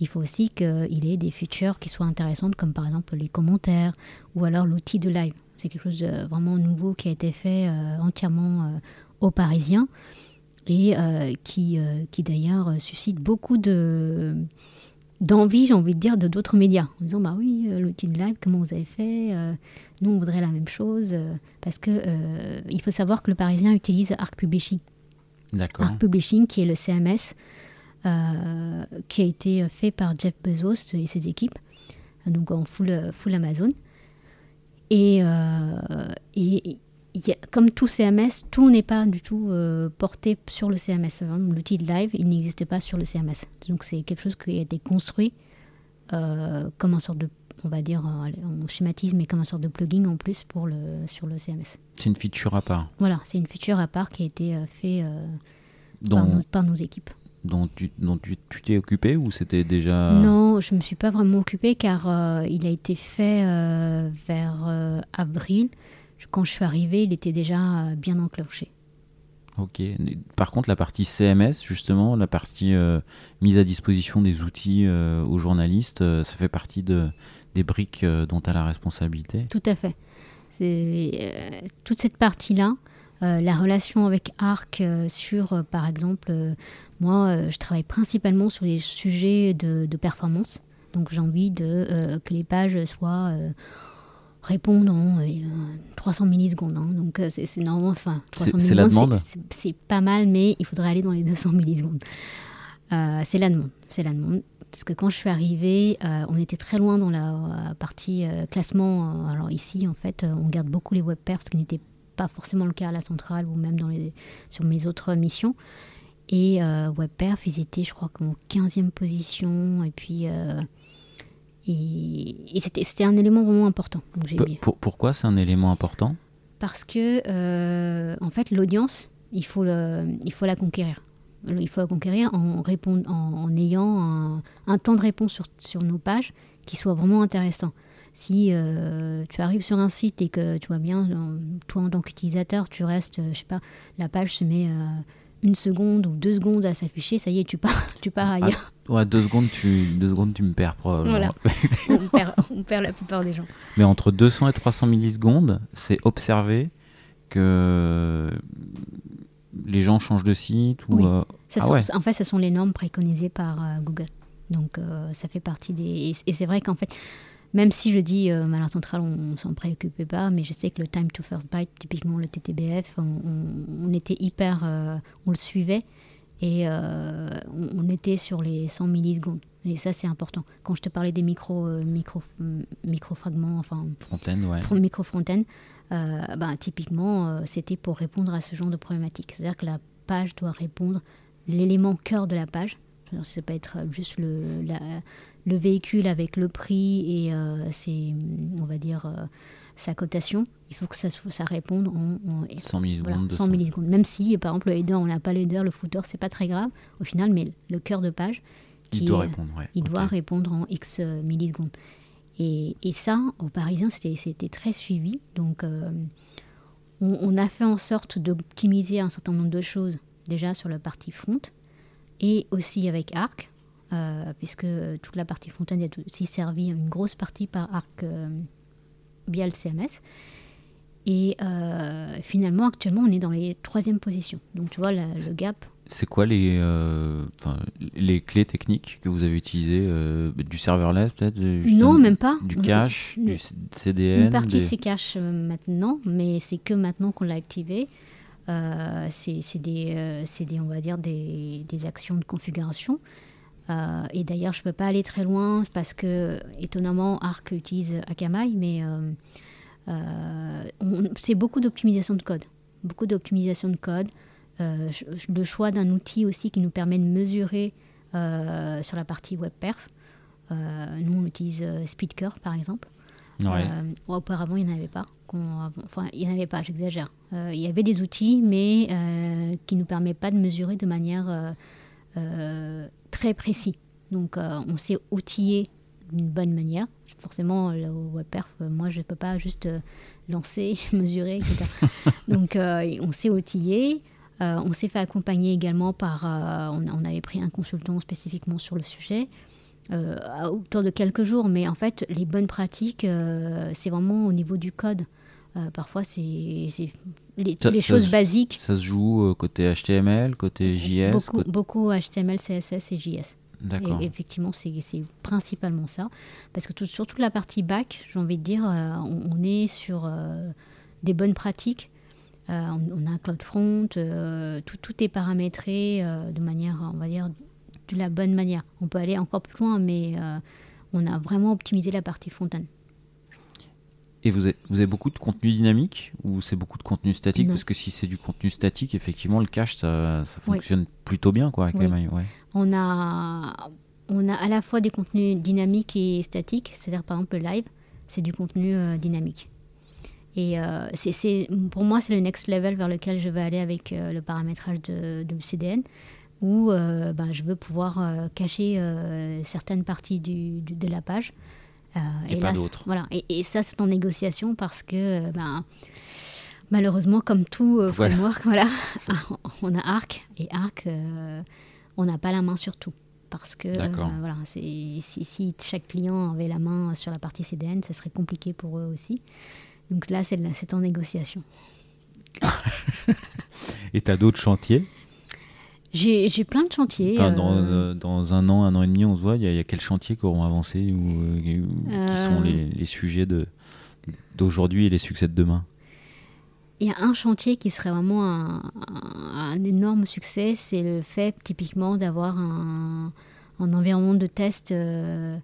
il faut aussi qu'il ait des features qui soient intéressantes, comme par exemple les commentaires ou alors l'outil de live. C'est quelque chose de vraiment nouveau qui a été fait euh, entièrement euh, aux Parisiens et euh, qui, qui d'ailleurs suscite beaucoup de d'envie, j'ai envie de dire, de d'autres médias, en disant bah oui, l'outil de live, comment vous avez fait Nous, on voudrait la même chose, parce que il faut savoir que le Parisien utilise Arc Publishing. D'accord. Arc Publishing, qui est le CMS, qui a été fait par Jeff Bezos et ses équipes, donc en full, full Amazon. Et, euh, et comme tout CMS, tout n'est pas du tout euh, porté sur le CMS. Hein. L'outil de live, il n'existe pas sur le CMS. Donc c'est quelque chose qui a été construit euh, comme un sorte de, on va dire, on schématise, mais comme un sorte de plugin en plus pour le, sur le CMS. C'est une feature à part. Voilà, c'est une feature à part qui a été fait par, par, nos équipes dont tu dont tu t'es occupé ou c'était déjà Non, je me suis pas vraiment occupée car euh, il a été fait euh, vers euh, avril. Quand je suis arrivée, il était déjà bien enclenché. Ok. Par contre, la partie CMS, justement, la partie mise à disposition des outils aux journalistes, ça fait partie de, des briques dont tu as la responsabilité Tout à fait. Toute cette partie-là. la relation avec Arc sur, par exemple, moi, euh, je travaille principalement sur les sujets de, performance. Donc j'ai envie de, euh, que les pages soient euh, répondent en 300 millisecondes. Hein. Donc c'est normalement, enfin, 300 c'est la demande. C'est pas mal, mais il faudrait aller dans les 200 millisecondes. c'est la demande. C'est la demande. Parce que quand je suis arrivée, on était très loin dans la partie classement. Alors ici, en fait, on garde beaucoup les web ce qui n'était pas forcément le cas à la centrale ou même dans les, sur mes autres missions. Et euh, WebPerf, ils étaient, je crois, en 15e position. Et puis. Euh, et, c'était un élément vraiment important. pourquoi c'est un élément important? Parce que, euh, en fait, l'audience, il, faut il faut la conquérir. Il faut la conquérir en, en, ayant un, temps de réponse sur, sur, nos pages qui soit vraiment intéressant. Si tu arrives sur un site et que tu vois bien, toi en tant qu'utilisateur, tu restes, je sais pas, la page se met une seconde ou deux secondes à s'afficher, ça y est, tu pars, tu pars ah, ailleurs. ouais, deux secondes, tu, deux secondes, tu me perds probablement. Voilà. on, perd, la plupart des gens. Mais entre 200 et 300 millisecondes, c'est observé que les gens changent de site ou. Euh, ah En fait, ce sont les normes préconisées par euh, Google. Donc, euh, ça fait partie des. Et c'est vrai qu'en fait, même si je dis euh, Malheur Central, on, s'en préoccupait pas, mais je sais que le Time to First Byte, typiquement le TTBF, on, était hyper. Euh, on le suivait et euh, on, était sur les 100 millisecondes. Et ça, c'est important. Quand je te parlais des micro, euh, micro, micro fragments, enfin. Fontaine, ouais. Micro fontaines, euh, ben, typiquement, c'était pour répondre à ce genre de problématique. C'est-à-dire que la page doit répondre l'élément cœur de la page. Ça peut être juste le, le véhicule avec le prix et c'est, on va dire, sa cotation. Il faut que ça, ça réponde en, 100 millisecondes. 100 millisecondes. Même si, par exemple, le header, on n'a pas le header, le footer, c'est pas très grave au final, mais le cœur de page, il doit répondre, Il doit répondre en X euh, millisecondes. Et, et ça, aux Parisiens, c'était très suivi. Donc, euh, on, a fait en sorte d'optimiser un certain nombre de choses, déjà sur la partie front, et aussi avec Arc, euh, puisque toute la partie front est aussi servie, une grosse partie par Arc via le CMS. Et finalement, actuellement, on est dans les troisième positions. Donc, tu vois, le gap c'est quoi les, euh, les clés techniques que vous avez utilisées euh, Du serverless peut-être Non, même pas. Du cache, du CDN Une partie c'est cache euh, maintenant, mais c'est que maintenant qu'on l'a activé. c'est des, des, on va dire, des, des actions de configuration. Et d'ailleurs, je ne peux pas aller très loin parce que, étonnamment, Arc utilise Akamai, mais c'est beaucoup d'optimisation de code. Beaucoup d'optimisation de code. Euh, le choix d'un outil aussi qui nous permet de mesurer euh, sur la partie web perf. Euh, nous, on utilise SpeedCurve, par exemple. auparavant, il n'y en avait pas. Enfin, il n'y en avait pas, j'exagère. il y avait des outils, mais qui ne nous permettent pas de mesurer de manière très précise. Donc, on s'est outillé d'une bonne manière. Forcément, le WebPerf, moi, je ne peux pas juste lancer, mesurer, etc. Donc, on s'est outillé. Euh, on s'est fait accompagner également par, euh, on, avait pris un consultant spécifiquement sur le sujet, euh, autour de quelques jours, mais en fait, les bonnes pratiques, c'est vraiment au niveau du code. Parfois, c'est les, choses basiques. Ça se joue côté HTML, côté JS Beaucoup, beaucoup HTML, CSS et JS. D'accord. effectivement, c'est principalement ça. Parce que sur toute la partie back, j'ai envie de dire, on, est sur des bonnes pratiques euh, on, a CloudFront, euh, tout, tout est paramétré euh, de manière, on va dire, de la bonne manière. On peut aller encore plus loin, mais on a vraiment optimisé la partie fontaine. Et vous avez, vous avez, beaucoup de contenu dynamique ou c'est beaucoup de contenu statique? Parce que si c'est du contenu statique, effectivement, le cache, ça, fonctionne plutôt bien quoi, avec On, a, on a à la fois des contenus dynamiques et statiques, c'est-à-dire par exemple le live, c'est du contenu dynamique. Et euh, c'est, pour moi, c'est le next level vers lequel je vais aller avec euh, le paramétrage de, de CDN, où euh, ben, je veux pouvoir cacher certaines parties du, de la page. Et, pas d'autres. Voilà. Et, ça, c'est en négociation parce que, ben, malheureusement, comme tout framework, voilà, on a Arc. Et Arc, on n'a pas la main sur tout parce que voilà, si, si, chaque client avait la main sur la partie CDN, ce serait compliqué pour eux aussi. Donc là, c'est en négociation. et tu as d'autres chantiers? J'ai plein de chantiers. Euh, euh, dans, un an, un an et demi, on se voit, il y, a quels chantiers qui auront avancé ou qui sont les, les sujets d'aujourd'hui et les succès de demain? Il y a un chantier qui serait vraiment un, énorme succès, c'est le fait typiquement d'avoir un, environnement de test euh,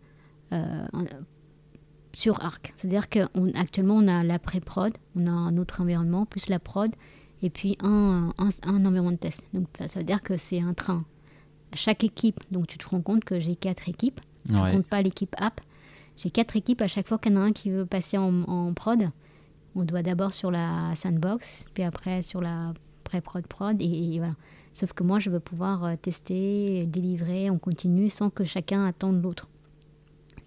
sur Arc. C'est-à-dire qu'actuellement, on, on a la pré-prod, on a un autre environnement, plus la prod, et puis un, un, environnement de test. Donc ça veut dire que c'est un train. Chaque équipe, donc tu te rends compte que j'ai quatre équipes, je ne compte pas l'équipe app. J'ai quatre équipes, à chaque fois qu'il y en a un qui veut passer en, prod, on doit d'abord sur la sandbox, puis après sur la pré-prod prod, et, voilà. Sauf que moi, je veux pouvoir euh, tester, délivrer, on continue sans que chacun attende l'autre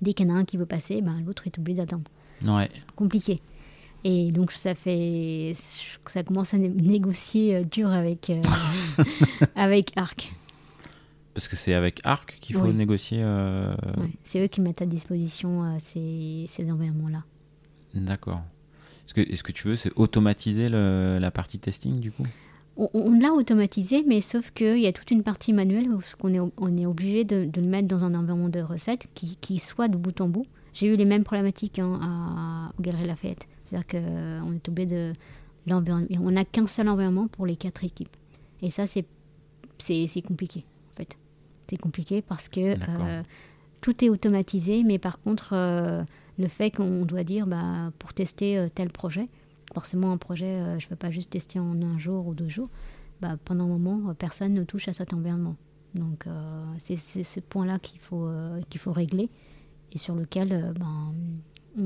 dès qu'il y en a un qui veut passer, ben, l'autre est obligé d'attendre. Ouais. Compliqué. Et donc ça fait, ça commence à négocier euh, dur avec euh, avec Arc. Parce que c'est avec Arc qu'il faut négocier. Euh, c'est eux qui mettent à disposition ces, ces environnements-là. D'accord. Est-ce que, est -ce que tu veux, c'est automatiser le, la partie testing du coup? On, l'a automatisé, mais sauf qu'il y a toute une partie manuelle où on est, on est obligé de, le mettre dans un environnement de recettes qui, soit de bout en bout. J'ai eu les mêmes problématiques hein, à, Galerie Lafayette. C'est-à-dire qu'on euh, est obligé de l'environnement. On n'a qu'un seul environnement pour les quatre équipes. Et ça, c'est compliqué, en fait. C'est compliqué parce que euh, tout est automatisé, mais par contre, le fait qu'on doit dire, bah, pour tester tel projet, forcément un projet, je ne peux pas juste tester en un jour ou deux jours, bah, pendant un moment, personne ne touche à cet environnement. Donc c'est ce point-là qu'il faut, qu'il faut régler et sur lequel ben,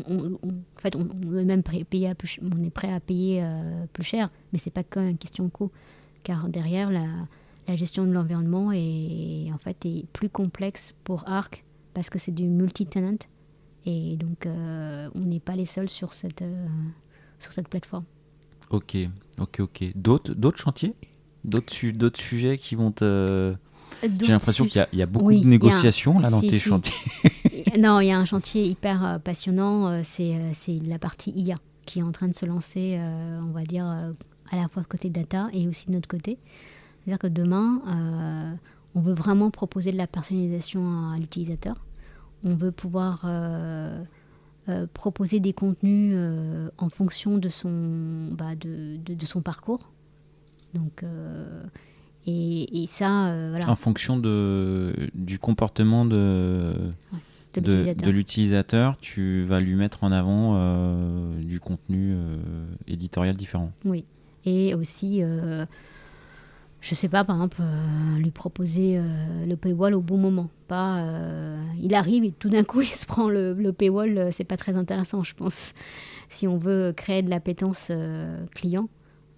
on, en fait, on, est même payer on est prêt à payer euh, plus cher, mais c'est pas qu'une question de coût, car derrière la, la gestion de l'environnement est en fait est plus complexe pour Arc parce que c'est du multi-tenant et donc euh, on n'est pas les seuls sur cette euh, sur cette plateforme. Ok, ok, ok. D'autres d'autres chantiers, d'autres d'autres sujets qui vont te j'ai l'impression qu'il y, a beaucoup de négociations là dans tes chantiers. non, il y a un chantier hyper euh, passionnant, euh, euh, c'est la partie IA qui est en train de se lancer, on va dire, à la fois côté data et aussi de notre côté. C'est-à-dire que demain, on veut vraiment proposer de la personnalisation à l'utilisateur. On veut pouvoir proposer des contenus en fonction de son, bah, de, de, son parcours. Donc, et, ça, euh, voilà. En fonction de, du comportement de, de, l'utilisateur, tu vas lui mettre en avant euh, du contenu euh, éditorial différent. Oui. Et aussi, je sais pas, par exemple, lui proposer le paywall au bon moment. Pas, il arrive et tout d'un coup il se prend le, le paywall, c'est pas très intéressant, je pense. Si on veut créer de l'appétence client,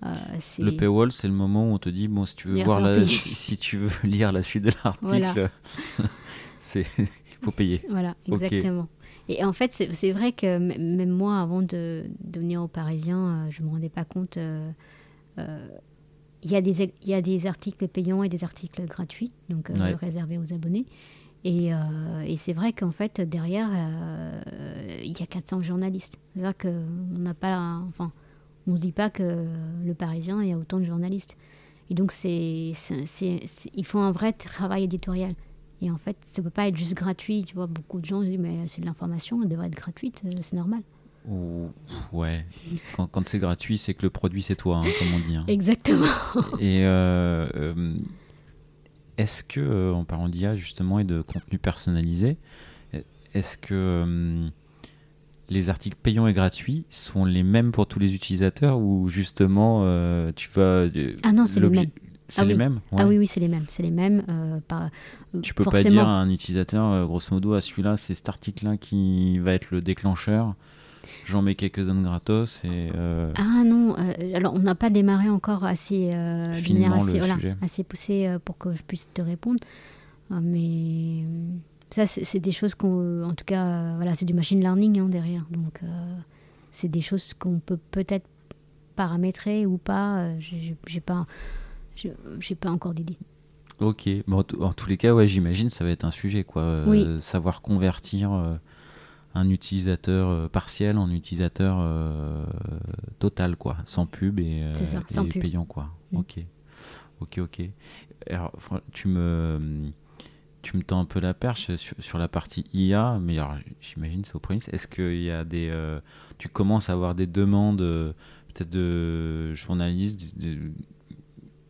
euh, le paywall, c'est le moment où on te dit bon, si tu veux voir la, si, tu veux lire la suite de l'article, c'est faut payer. Voilà, exactement. Et en fait, c'est vrai que même moi, avant de, de venir au Parisien, euh, je me rendais pas compte. Euh, il y, a des, il y a des articles payants et des articles gratuits, donc réservés aux abonnés. Et, et c'est vrai qu'en fait, derrière, il y a 400 journalistes. C'est-à-dire qu'on n'a pas. Enfin, on ne se dit pas que le Parisien, il y a autant de journalistes. Et donc, c'est, il faut un vrai travail éditorial. Et en fait, ça ne peut pas être juste gratuit. Tu vois, beaucoup de gens disent, mais c'est de l'information, elle devrait être gratuite, euh, c'est normal. ouais, quand, quand c'est gratuit, c'est que le produit, c'est toi, hein, comme on dit. Hein. Exactement. Et euh, euh, est-ce que, en parlant d'IA justement et de contenu personnalisé, est-ce que les articles payants et gratuits sont les mêmes pour tous les utilisateurs ou justement tu vas ah non c'est les mêmes c'est ah les mêmes ah oui oui c'est les mêmes c'est les mêmes euh, pas, tu peux pas dire à un utilisateur grosso modo à celui-là c'est cet article là qui va être le déclencheur j'en mets quelques-uns gratos et ah non alors on n'a pas démarré encore assez assez, voilà, assez poussé pour que je puisse te répondre mais ça, c'est des choses qu'on. En tout cas, voilà, c'est du machine learning hein, derrière. Donc, euh, c'est des choses qu'on peut peut-être paramétrer ou pas. Euh, j'ai pas, j'ai pas encore d'idée. Ok. Bon, en tous les cas, ouais, j'imagine ça va être un sujet, quoi. Euh, savoir convertir un utilisateur partiel en utilisateur total, quoi, sans pub et, payant, quoi. Ok. Ok, ok. Alors, tu me tu me tends un peu la perche sur, la partie IA, mais j'imagine c'est au prémices. Est-ce qu'il y a des. Euh, tu commences à avoir des demandes euh, peut-être de journalistes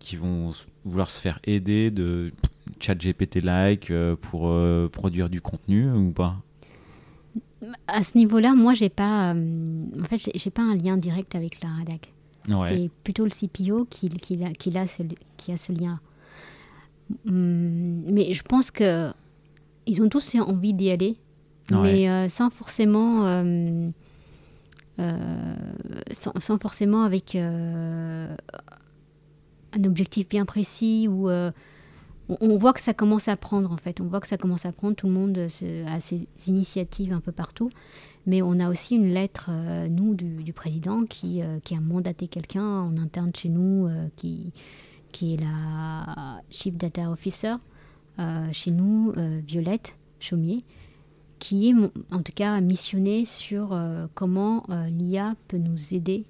qui vont vouloir se faire aider de chat GPT-like euh, pour produire du contenu ou pas? À ce niveau-là, moi, j'ai pas. en fait, j'ai pas un lien direct avec la rédac. C'est plutôt le CPO qui, qui, a, qui, a, ce, qui a ce lien. Hum, mais je pense que ils ont tous envie d'y aller, mais euh, sans forcément, euh, euh, sans, forcément avec un objectif bien précis ou on, voit que ça commence à prendre en fait. On voit que ça commence à prendre. Tout le monde a ses initiatives un peu partout. Mais on a aussi une lettre, nous, du, président, qui, qui, a mandaté quelqu'un en interne chez nous, qui, qui est la Chief Data Officer euh, chez nous, euh, Violette Chaumier, qui est en tout cas missionnée sur euh, comment l'IA peut nous aider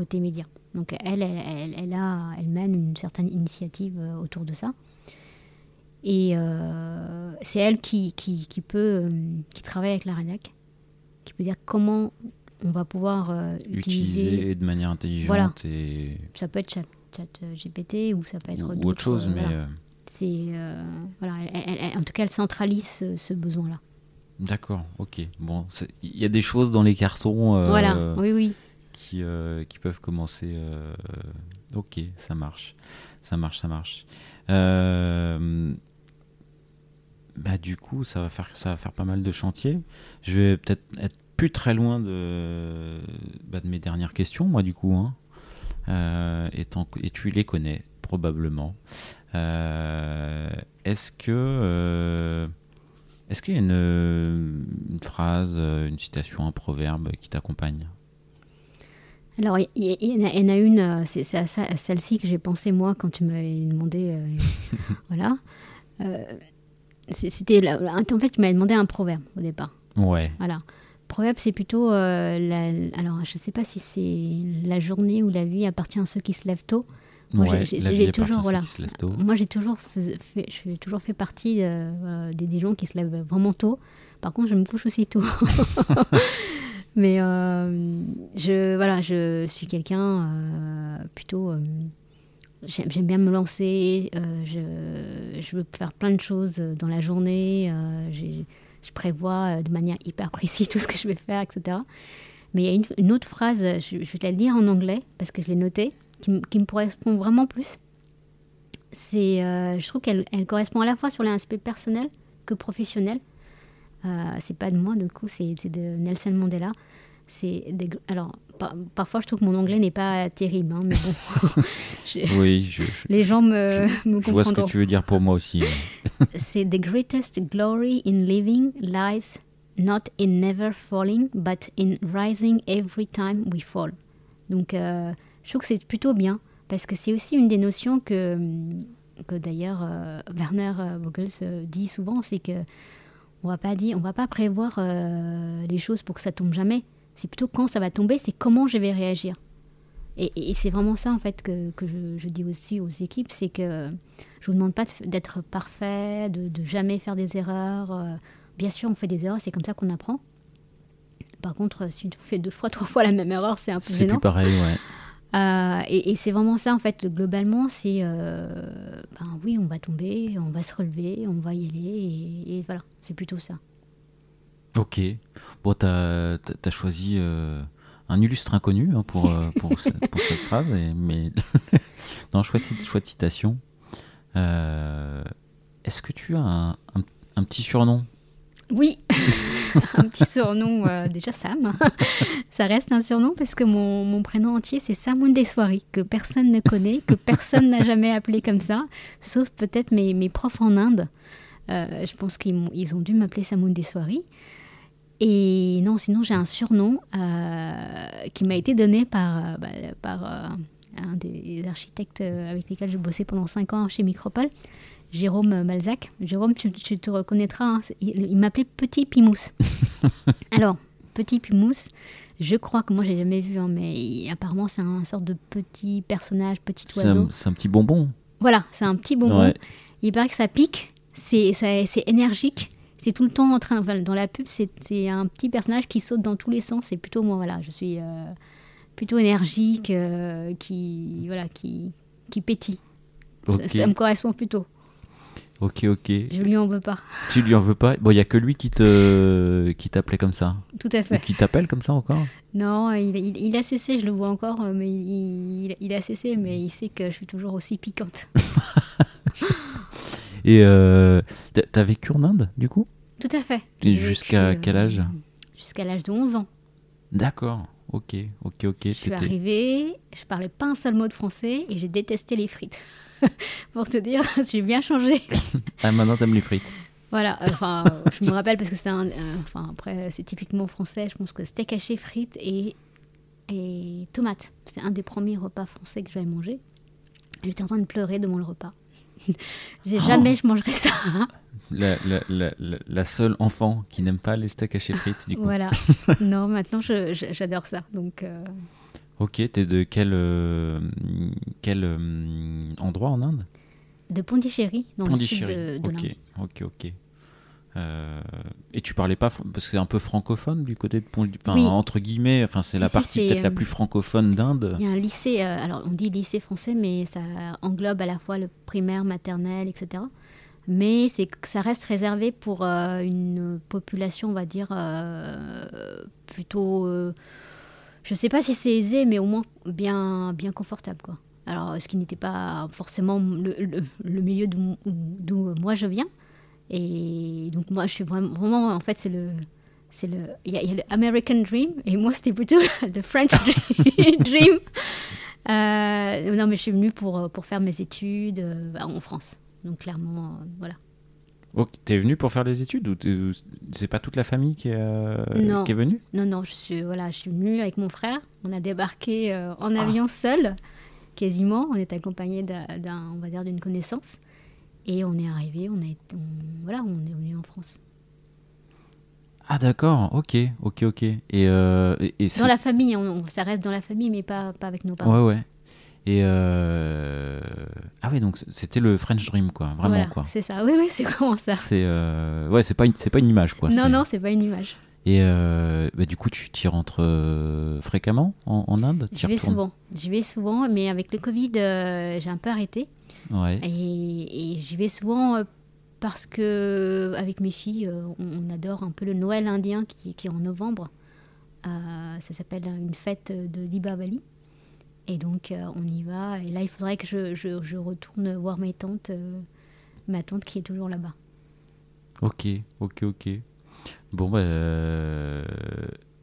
côté média. Donc elle, elle, elle, a, elle mène une certaine initiative autour de ça. Et c'est elle qui, qui, qui peut, qui travaille avec la RENAC, qui peut dire comment on va pouvoir utiliser, utiliser de manière intelligente. Voilà. Et... Ça peut être chat euh, GPT ou ça peut être ou autre chose, mais. Euh, C'est euh, voilà, en tout cas, elle centralise ce, besoin-là. D'accord, ok. Bon, il y a des choses dans les garçons. Euh, voilà, oui, oui. Qui, euh, qui peuvent commencer. Euh, ok, ça marche. Ça marche, ça marche. Bah, du coup, ça va, faire, ça va faire pas mal de chantiers. Je vais peut-être être plus très loin de, bah, de mes dernières questions, moi, du coup. Hein. et tu les connais, probablement. Est-ce que est-ce qu'il y a une, phrase, une citation, un proverbe qui t'accompagne? Alors, il y, en a une, euh, c'est à, celle-ci que j'ai pensé moi quand tu m'avais demandé. Euh, voilà. Euh, c'était en fait, tu m'avais demandé un proverbe au départ. Ouais. Voilà. Proverbe, c'est plutôt. alors, je ne sais pas si c'est la journée ou la nuit appartient à ceux qui se lèvent tôt. Moi, j'ai toujours, voilà. Moi, j'ai toujours fait, j'ai toujours fait partie euh, des, gens qui se lèvent vraiment tôt. Par contre, je me couche aussi tôt. Mais euh, je, voilà, je suis quelqu'un euh, plutôt. J'aime bien me lancer. je, veux faire plein de choses dans la journée. je prévois de manière hyper précise tout ce que je vais faire, etc. Mais il y a une, autre phrase, je, vais te la lire en anglais parce que je l'ai notée qui, me correspond vraiment plus. Euh, je trouve qu'elle elle correspond à la fois sur l'aspect personnel que professionnel. Euh, c'est pas de moi, du coup, c'est, de Nelson Mandela. C'est alors parfois je trouve que mon anglais n'est pas terrible, hein, mais bon. oui, les gens me, me Je vois ce que tu veux dire pour moi aussi. c'est the greatest glory in living lies not in never falling, but in rising every time we fall. Donc euh, je trouve que c'est plutôt bien, parce que c'est aussi une des notions que, que d'ailleurs euh, Werner euh, Vogels euh, dit souvent, c'est que on va pas dire, on va pas prévoir les choses pour que ça tombe jamais. C'est plutôt quand ça va tomber, c'est comment je vais réagir. Et, c'est vraiment ça en fait que, que je, dis aussi aux équipes, c'est que je vous demande pas d'être parfait, de, de, jamais faire des erreurs. bien sûr, on fait des erreurs, c'est comme ça qu'on apprend. Par contre, si tu fais deux fois, trois fois la même erreur, c'est un peu gênant. C'est plus pareil, ouais. Euh, et, c'est vraiment ça, en fait, globalement, c'est, euh, ben oui, on va tomber, on va se relever, on va y aller, et, voilà, c'est plutôt ça. Ok. Bon, tu as, choisi euh, un illustre inconnu hein, pour, pour, cette, pour, cette, phrase, mais non, choix, choix de citation. Est-ce que tu as un, un petit surnom? Oui un petit surnom, euh, déjà Sam. ça reste un surnom parce que mon, prénom entier, c'est Sam Soiries, que personne ne connaît, que personne n'a jamais appelé comme ça, sauf peut-être mes, profs en Inde. Euh, je pense qu'ils ont, dû m'appeler Soiries. Et non, sinon j'ai un surnom euh, qui m'a été donné par, bah, par un des architectes avec lesquels j'ai bossé pendant 5 ans chez Micropole. Jérôme Malzac. Jérôme, tu, te reconnaîtras, hein. il, m'appelait Petit Pimousse. Alors, Petit Pimousse, je crois que moi j'ai jamais vu, hein, mais apparemment c'est un sorte de petit personnage, petit oiseau. C'est un, petit bonbon. Voilà, c'est un petit bonbon. Il paraît que ça pique, c'est énergique, c'est tout le temps en train. dans la pub, c'est un petit personnage qui saute dans tous les sens. C'est plutôt moi, voilà, je suis euh, plutôt énergique, euh, qui voilà, qui qui pétille. ça, me correspond plutôt. Ok, ok. Je lui en veux pas. Tu lui en veux pas? Bon, il y a que lui qui te qui t'appelait comme ça. Tout à fait. qui t'appelle comme ça encore? Non, il, il, a cessé, je le vois encore, mais il, il, a cessé, mais il sait que je suis toujours aussi piquante. Et euh, t'as vécu en Inde, du coup? Tout à fait. Jusqu'à quel âge? Jusqu'à l'âge de 11 ans. D'accord. Ok, ok, ok. Je suis arrivée, je parlais pas un seul mot de français et j'ai détesté les frites. Pour te dire, j'ai bien changé. ah, maintenant t'aimes les frites. Voilà, enfin, je me rappelle parce que c'est un. enfin, après, c'est typiquement français. Je pense que steak haché, frites et, et tomates. C'est un des premiers repas français que j'avais mangé. J'étais en train de pleurer devant le repas. oh. jamais je mangerai ça la, la, la, seule enfant qui n'aime pas les steaks hachés frites, du coup. Voilà. non, maintenant, j'adore ça. Donc. Euh... Ok, t'es de quel, euh, quel euh, endroit en Inde? De Pondichéry, dans le sud de, de Ok, ok, ok. Euh, et tu parlais pas parce que c'est un peu francophone du côté de Pondichéry, entre guillemets, enfin c'est la partie peut-être la plus francophone d'Inde. Il y a un lycée, alors on dit lycée français, mais ça englobe à la fois le primaire, maternel, etc. mais c'est ça reste réservé pour euh, une population, on va dire, euh, plutôt. euh, je sais pas si c'est aisé, mais au moins bien, bien confortable, quoi. Alors, ce qui n'était pas forcément le, le- le milieu d'où moi je viens. Et donc, moi, je suis vraiment, vraiment en fait, c'est le. C'est le, il y, a- il y a le American Dream et moi c'était plutôt le French Dream. Euh, non mais je suis venue pour, pour faire mes études euh, en France. Donc clairement, euh, voilà. Ok, T'es venu pour faire les études ou c'est pas toute la famille qui est, euh, qui est venue? Non, non, je suis, voilà, je suis venue avec mon frère. On a débarqué en Ah. avion seul, quasiment. On est accompagné d'un, d'un- on va dire, d'une connaissance. Et on est arrivé, on a on- voilà, on est venu en France. Ah d'accord, ok, ok, ok. Et, euh, et, et Dans la famille, on- ça reste dans la famille, mais pas, pas avec nos parents. Ouais, ouais. Et euh... ah ouais, donc c'était le French Dream, quoi, vraiment Voilà, quoi. C'est ça, oui, oui, c'est vraiment ça. C'est euh, ouais, c'est pas une, c'est pas une image quoi. non, non, c'est pas une image. Et euh, bah, du coup, tu t'y rentres fréquemment en, en Inde? J'y vais souvent. J'y vais souvent, mais avec le Covid, j'ai un peu arrêté. Ouais. Et, et j'y vais souvent euh, parce que, avec mes filles, euh, on, adore un peu le Noël indien qui, qui est en novembre. Euh, ça s'appelle une fête de Dibavali. Et donc, euh, on y va. Et là, il faudrait que je, je- je retourne voir mes tantes, euh, ma tante qui est toujours là-bas. Ok, ok, ok. Bon bah, euh...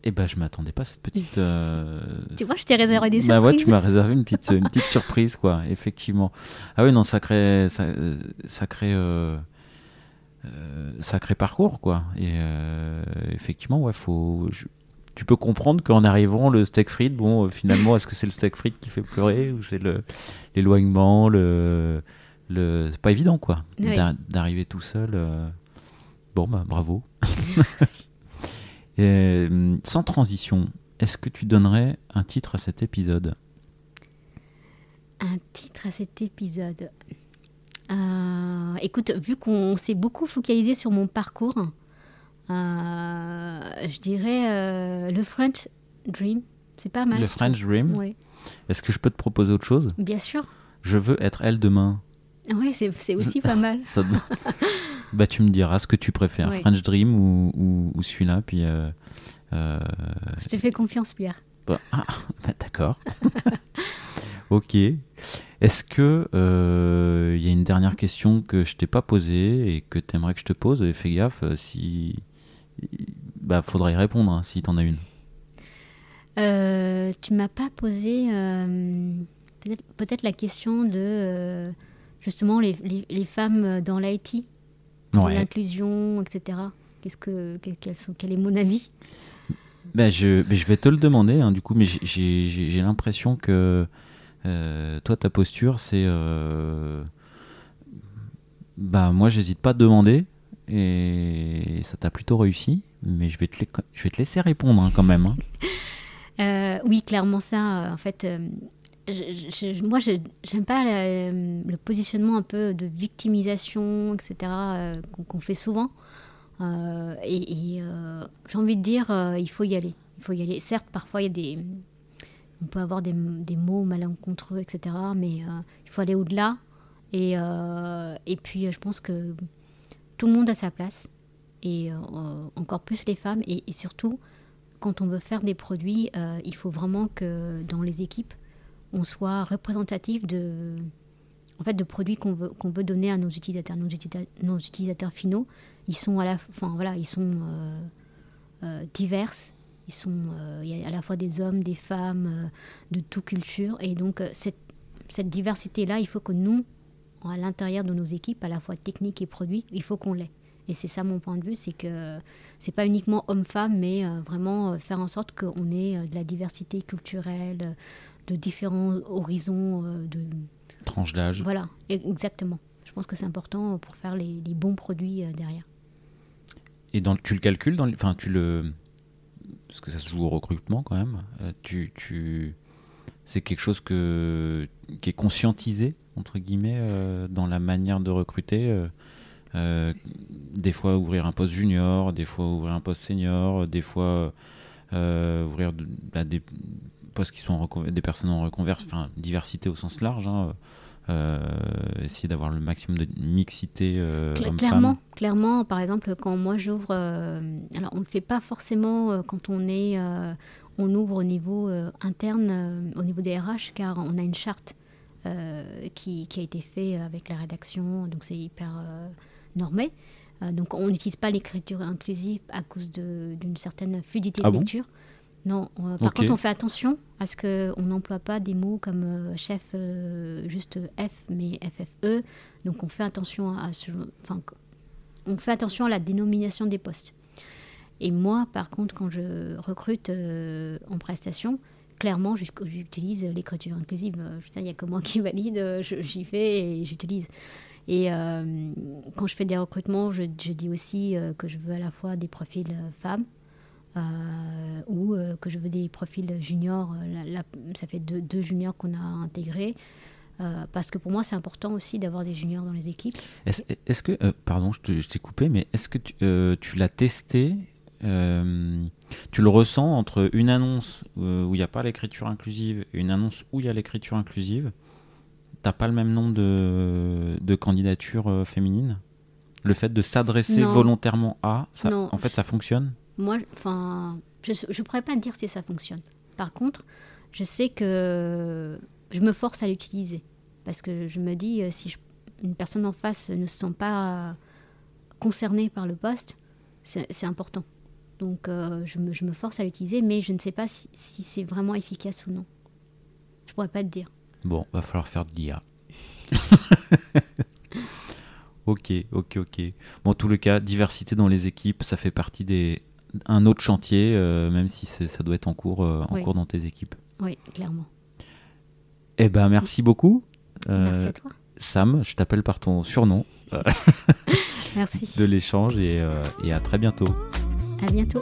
eh ben, je m'attendais pas à cette petite. euh, Tu vois, je t'ai réservé des Bah surprises. ouais, tu m'as réservé une petite, une petite surprise, quoi, effectivement. Ah oui, non, sacré, ça- euh, sacré, euh, euh, sacré parcours, quoi. Et effectivement, ouais, faut. je- tu peux comprendre qu'en arrivant, le steak frites, bon, finalement, est-ce que c'est le steak frites qui fait pleurer ou c'est le l'éloignement, le, le, c'est pas évident, quoi, Oui. d'arriver tout seul. Bon, bah, bravo. Et, euh, sans transition, est-ce que tu donnerais un titre à cet épisode? Un titre à cet épisode. Euh, écoute, vu qu'on s'est beaucoup focalisé sur mon parcours, euh, je dirais euh, le French Dream. C'est pas mal. Le French Dream. Ouais, Est-ce que je peux te proposer autre chose? Bien sûr. Je veux être elle demain. Oui, c'est aussi pas mal. Ça bah, tu me diras ce que tu préfères, Ouais. French Dream ou, ou, ou celui-là. Puis, euh, euh, Je te fais confiance, Pierre. bah, ah, bah, d'accord. ok. Est-ce que euh, il y a une dernière question que je t'ai pas posée et que tu aimerais que je te pose? Et fais gaffe, euh, si bah faudra y répondre hein, si t'en as une. Euh, tu m'as pas posé euh, peut-être la question de euh, justement les, les- les femmes dans l'IT, Ouais. l'inclusion, etc. Qu'est-ce que quel, quels sont- quel est mon avis? Ben, je, ben, je vais te le demander, hein, du coup, mais j'ai- l'impression que euh, toi, ta posture, c'est. euh, bah, moi, j'hésite pas à te demander, et ça t'a plutôt réussi, mais je vais te, je vais te laisser répondre hein, quand même. hein. Euh, oui, clairement ça. euh, en fait, euh, je- je- moi, j'aime pas la- le positionnement un peu de victimisation, etc. euh, qu'on fait souvent. Euh, et euh, j'ai envie de dire, euh, il faut y aller. Il faut y aller. Certes, parfois, il y a des, on peut avoir des, des mots malencontreux, etc. Mais euh, il faut aller au-delà. Et, euh, et puis, euh, je pense que tout le monde a sa place. Et euh, encore plus les femmes. Et, surtout, quand on veut faire des produits, euh, il faut vraiment que dans les équipes, on soit représentatif de, en fait, de produits qu'on veut, veut donner à nos utilisateurs. Nos, utilisa- nos utilisateurs finaux, ils sont à la, voilà, ils sont euh, euh, divers. Ils sont, euh, il y a à la fois des hommes, des femmes, de toute culture. Et donc cette, cette diversité-là, il faut que nous, à l'intérieur de nos équipes, à la fois techniques et produits, il faut qu'on l'ait. Et c'est ça mon point de vue, c'est que c'est pas uniquement homme-femme, mais vraiment faire en sorte qu'on ait de la diversité culturelle, de différents horizons, euh, de Tranche d'âge. voilà, exactement. Je pense que c'est important pour faire les, les bons produits euh, derrière. Et dans, tu le calcules, dans, enfin, tu le. Parce que ça se joue au recrutement quand même. euh, tu, tu, c'est quelque chose que, qui est conscientisé, entre guillemets, euh, dans la manière de recruter. euh, euh, des fois ouvrir un poste junior, des fois ouvrir un poste senior, des fois euh, ouvrir de- bah, des postes qui sont en des personnes en reconversion, enfin diversité au sens large, hein, essayer d'avoir le maximum de mixité Clairement, clairement. Par exemple, quand moi j'ouvre, alors on ne le fait pas forcément quand on est, on ouvre au niveau interne, au niveau des RH, car on a une charte qui, qui, a été faite avec la rédaction, donc c'est hyper normé. Euh, donc on n'utilise pas l'écriture inclusive à cause d'une certaine fluidité ah de lecture. Non, euh, par contre on fait attention à ce qu'on n'emploie pas des mots comme euh, chef juste F mais FFE. Donc on fait attention à, enfin, on fait attention à la dénomination des postes. Et moi, par contre, quand je recrute en prestation, clairement, j'utilise l'écriture inclusive. Il n'y a que moi qui valide, j'y vais et j'utilise. Et euh, quand je fais des recrutements, je, dis aussi euh, que je veux à la fois des profils euh, femmes ou que je veux des profils juniors. ça fait deux, juniors qu'on a intégrés. parce que pour moi, c'est important aussi d'avoir des juniors dans les équipes. Est-ce que, pardon, je t'ai coupé, mais est-ce que tu, tu l'as testé Tu le ressens entre une annonce où il n'y a pas l'écriture inclusive et une annonce où il y a l'écriture inclusive? T'as pas le même nombre de, de candidatures euh, féminines? Le fait de s'adresser volontairement à, ça, en fait, ça fonctionne? Moi, enfin, je ne pourrais pas dire si ça fonctionne. Par contre, je sais que je me force à l'utiliser. Parce que je me dis, euh, si une personne en face ne se sent pas concernée par le poste, c'est important. Donc euh, je, me, je, me, force à l'utiliser, mais je ne sais pas si, si c'est vraiment efficace ou non. Je pourrais pas te dire. Bon, va falloir faire de l'IA. ok, ok, ok. Bon, en tout le cas, diversité dans les équipes, ça fait partie des un autre chantier, euh, même si ça doit être en cours, euh, en cours dans tes équipes. Oui, clairement. Eh ben, merci beaucoup. Euh, merci à toi. Sam, je t'appelle par ton surnom. merci. De l'échange et, et à très bientôt. À bientôt.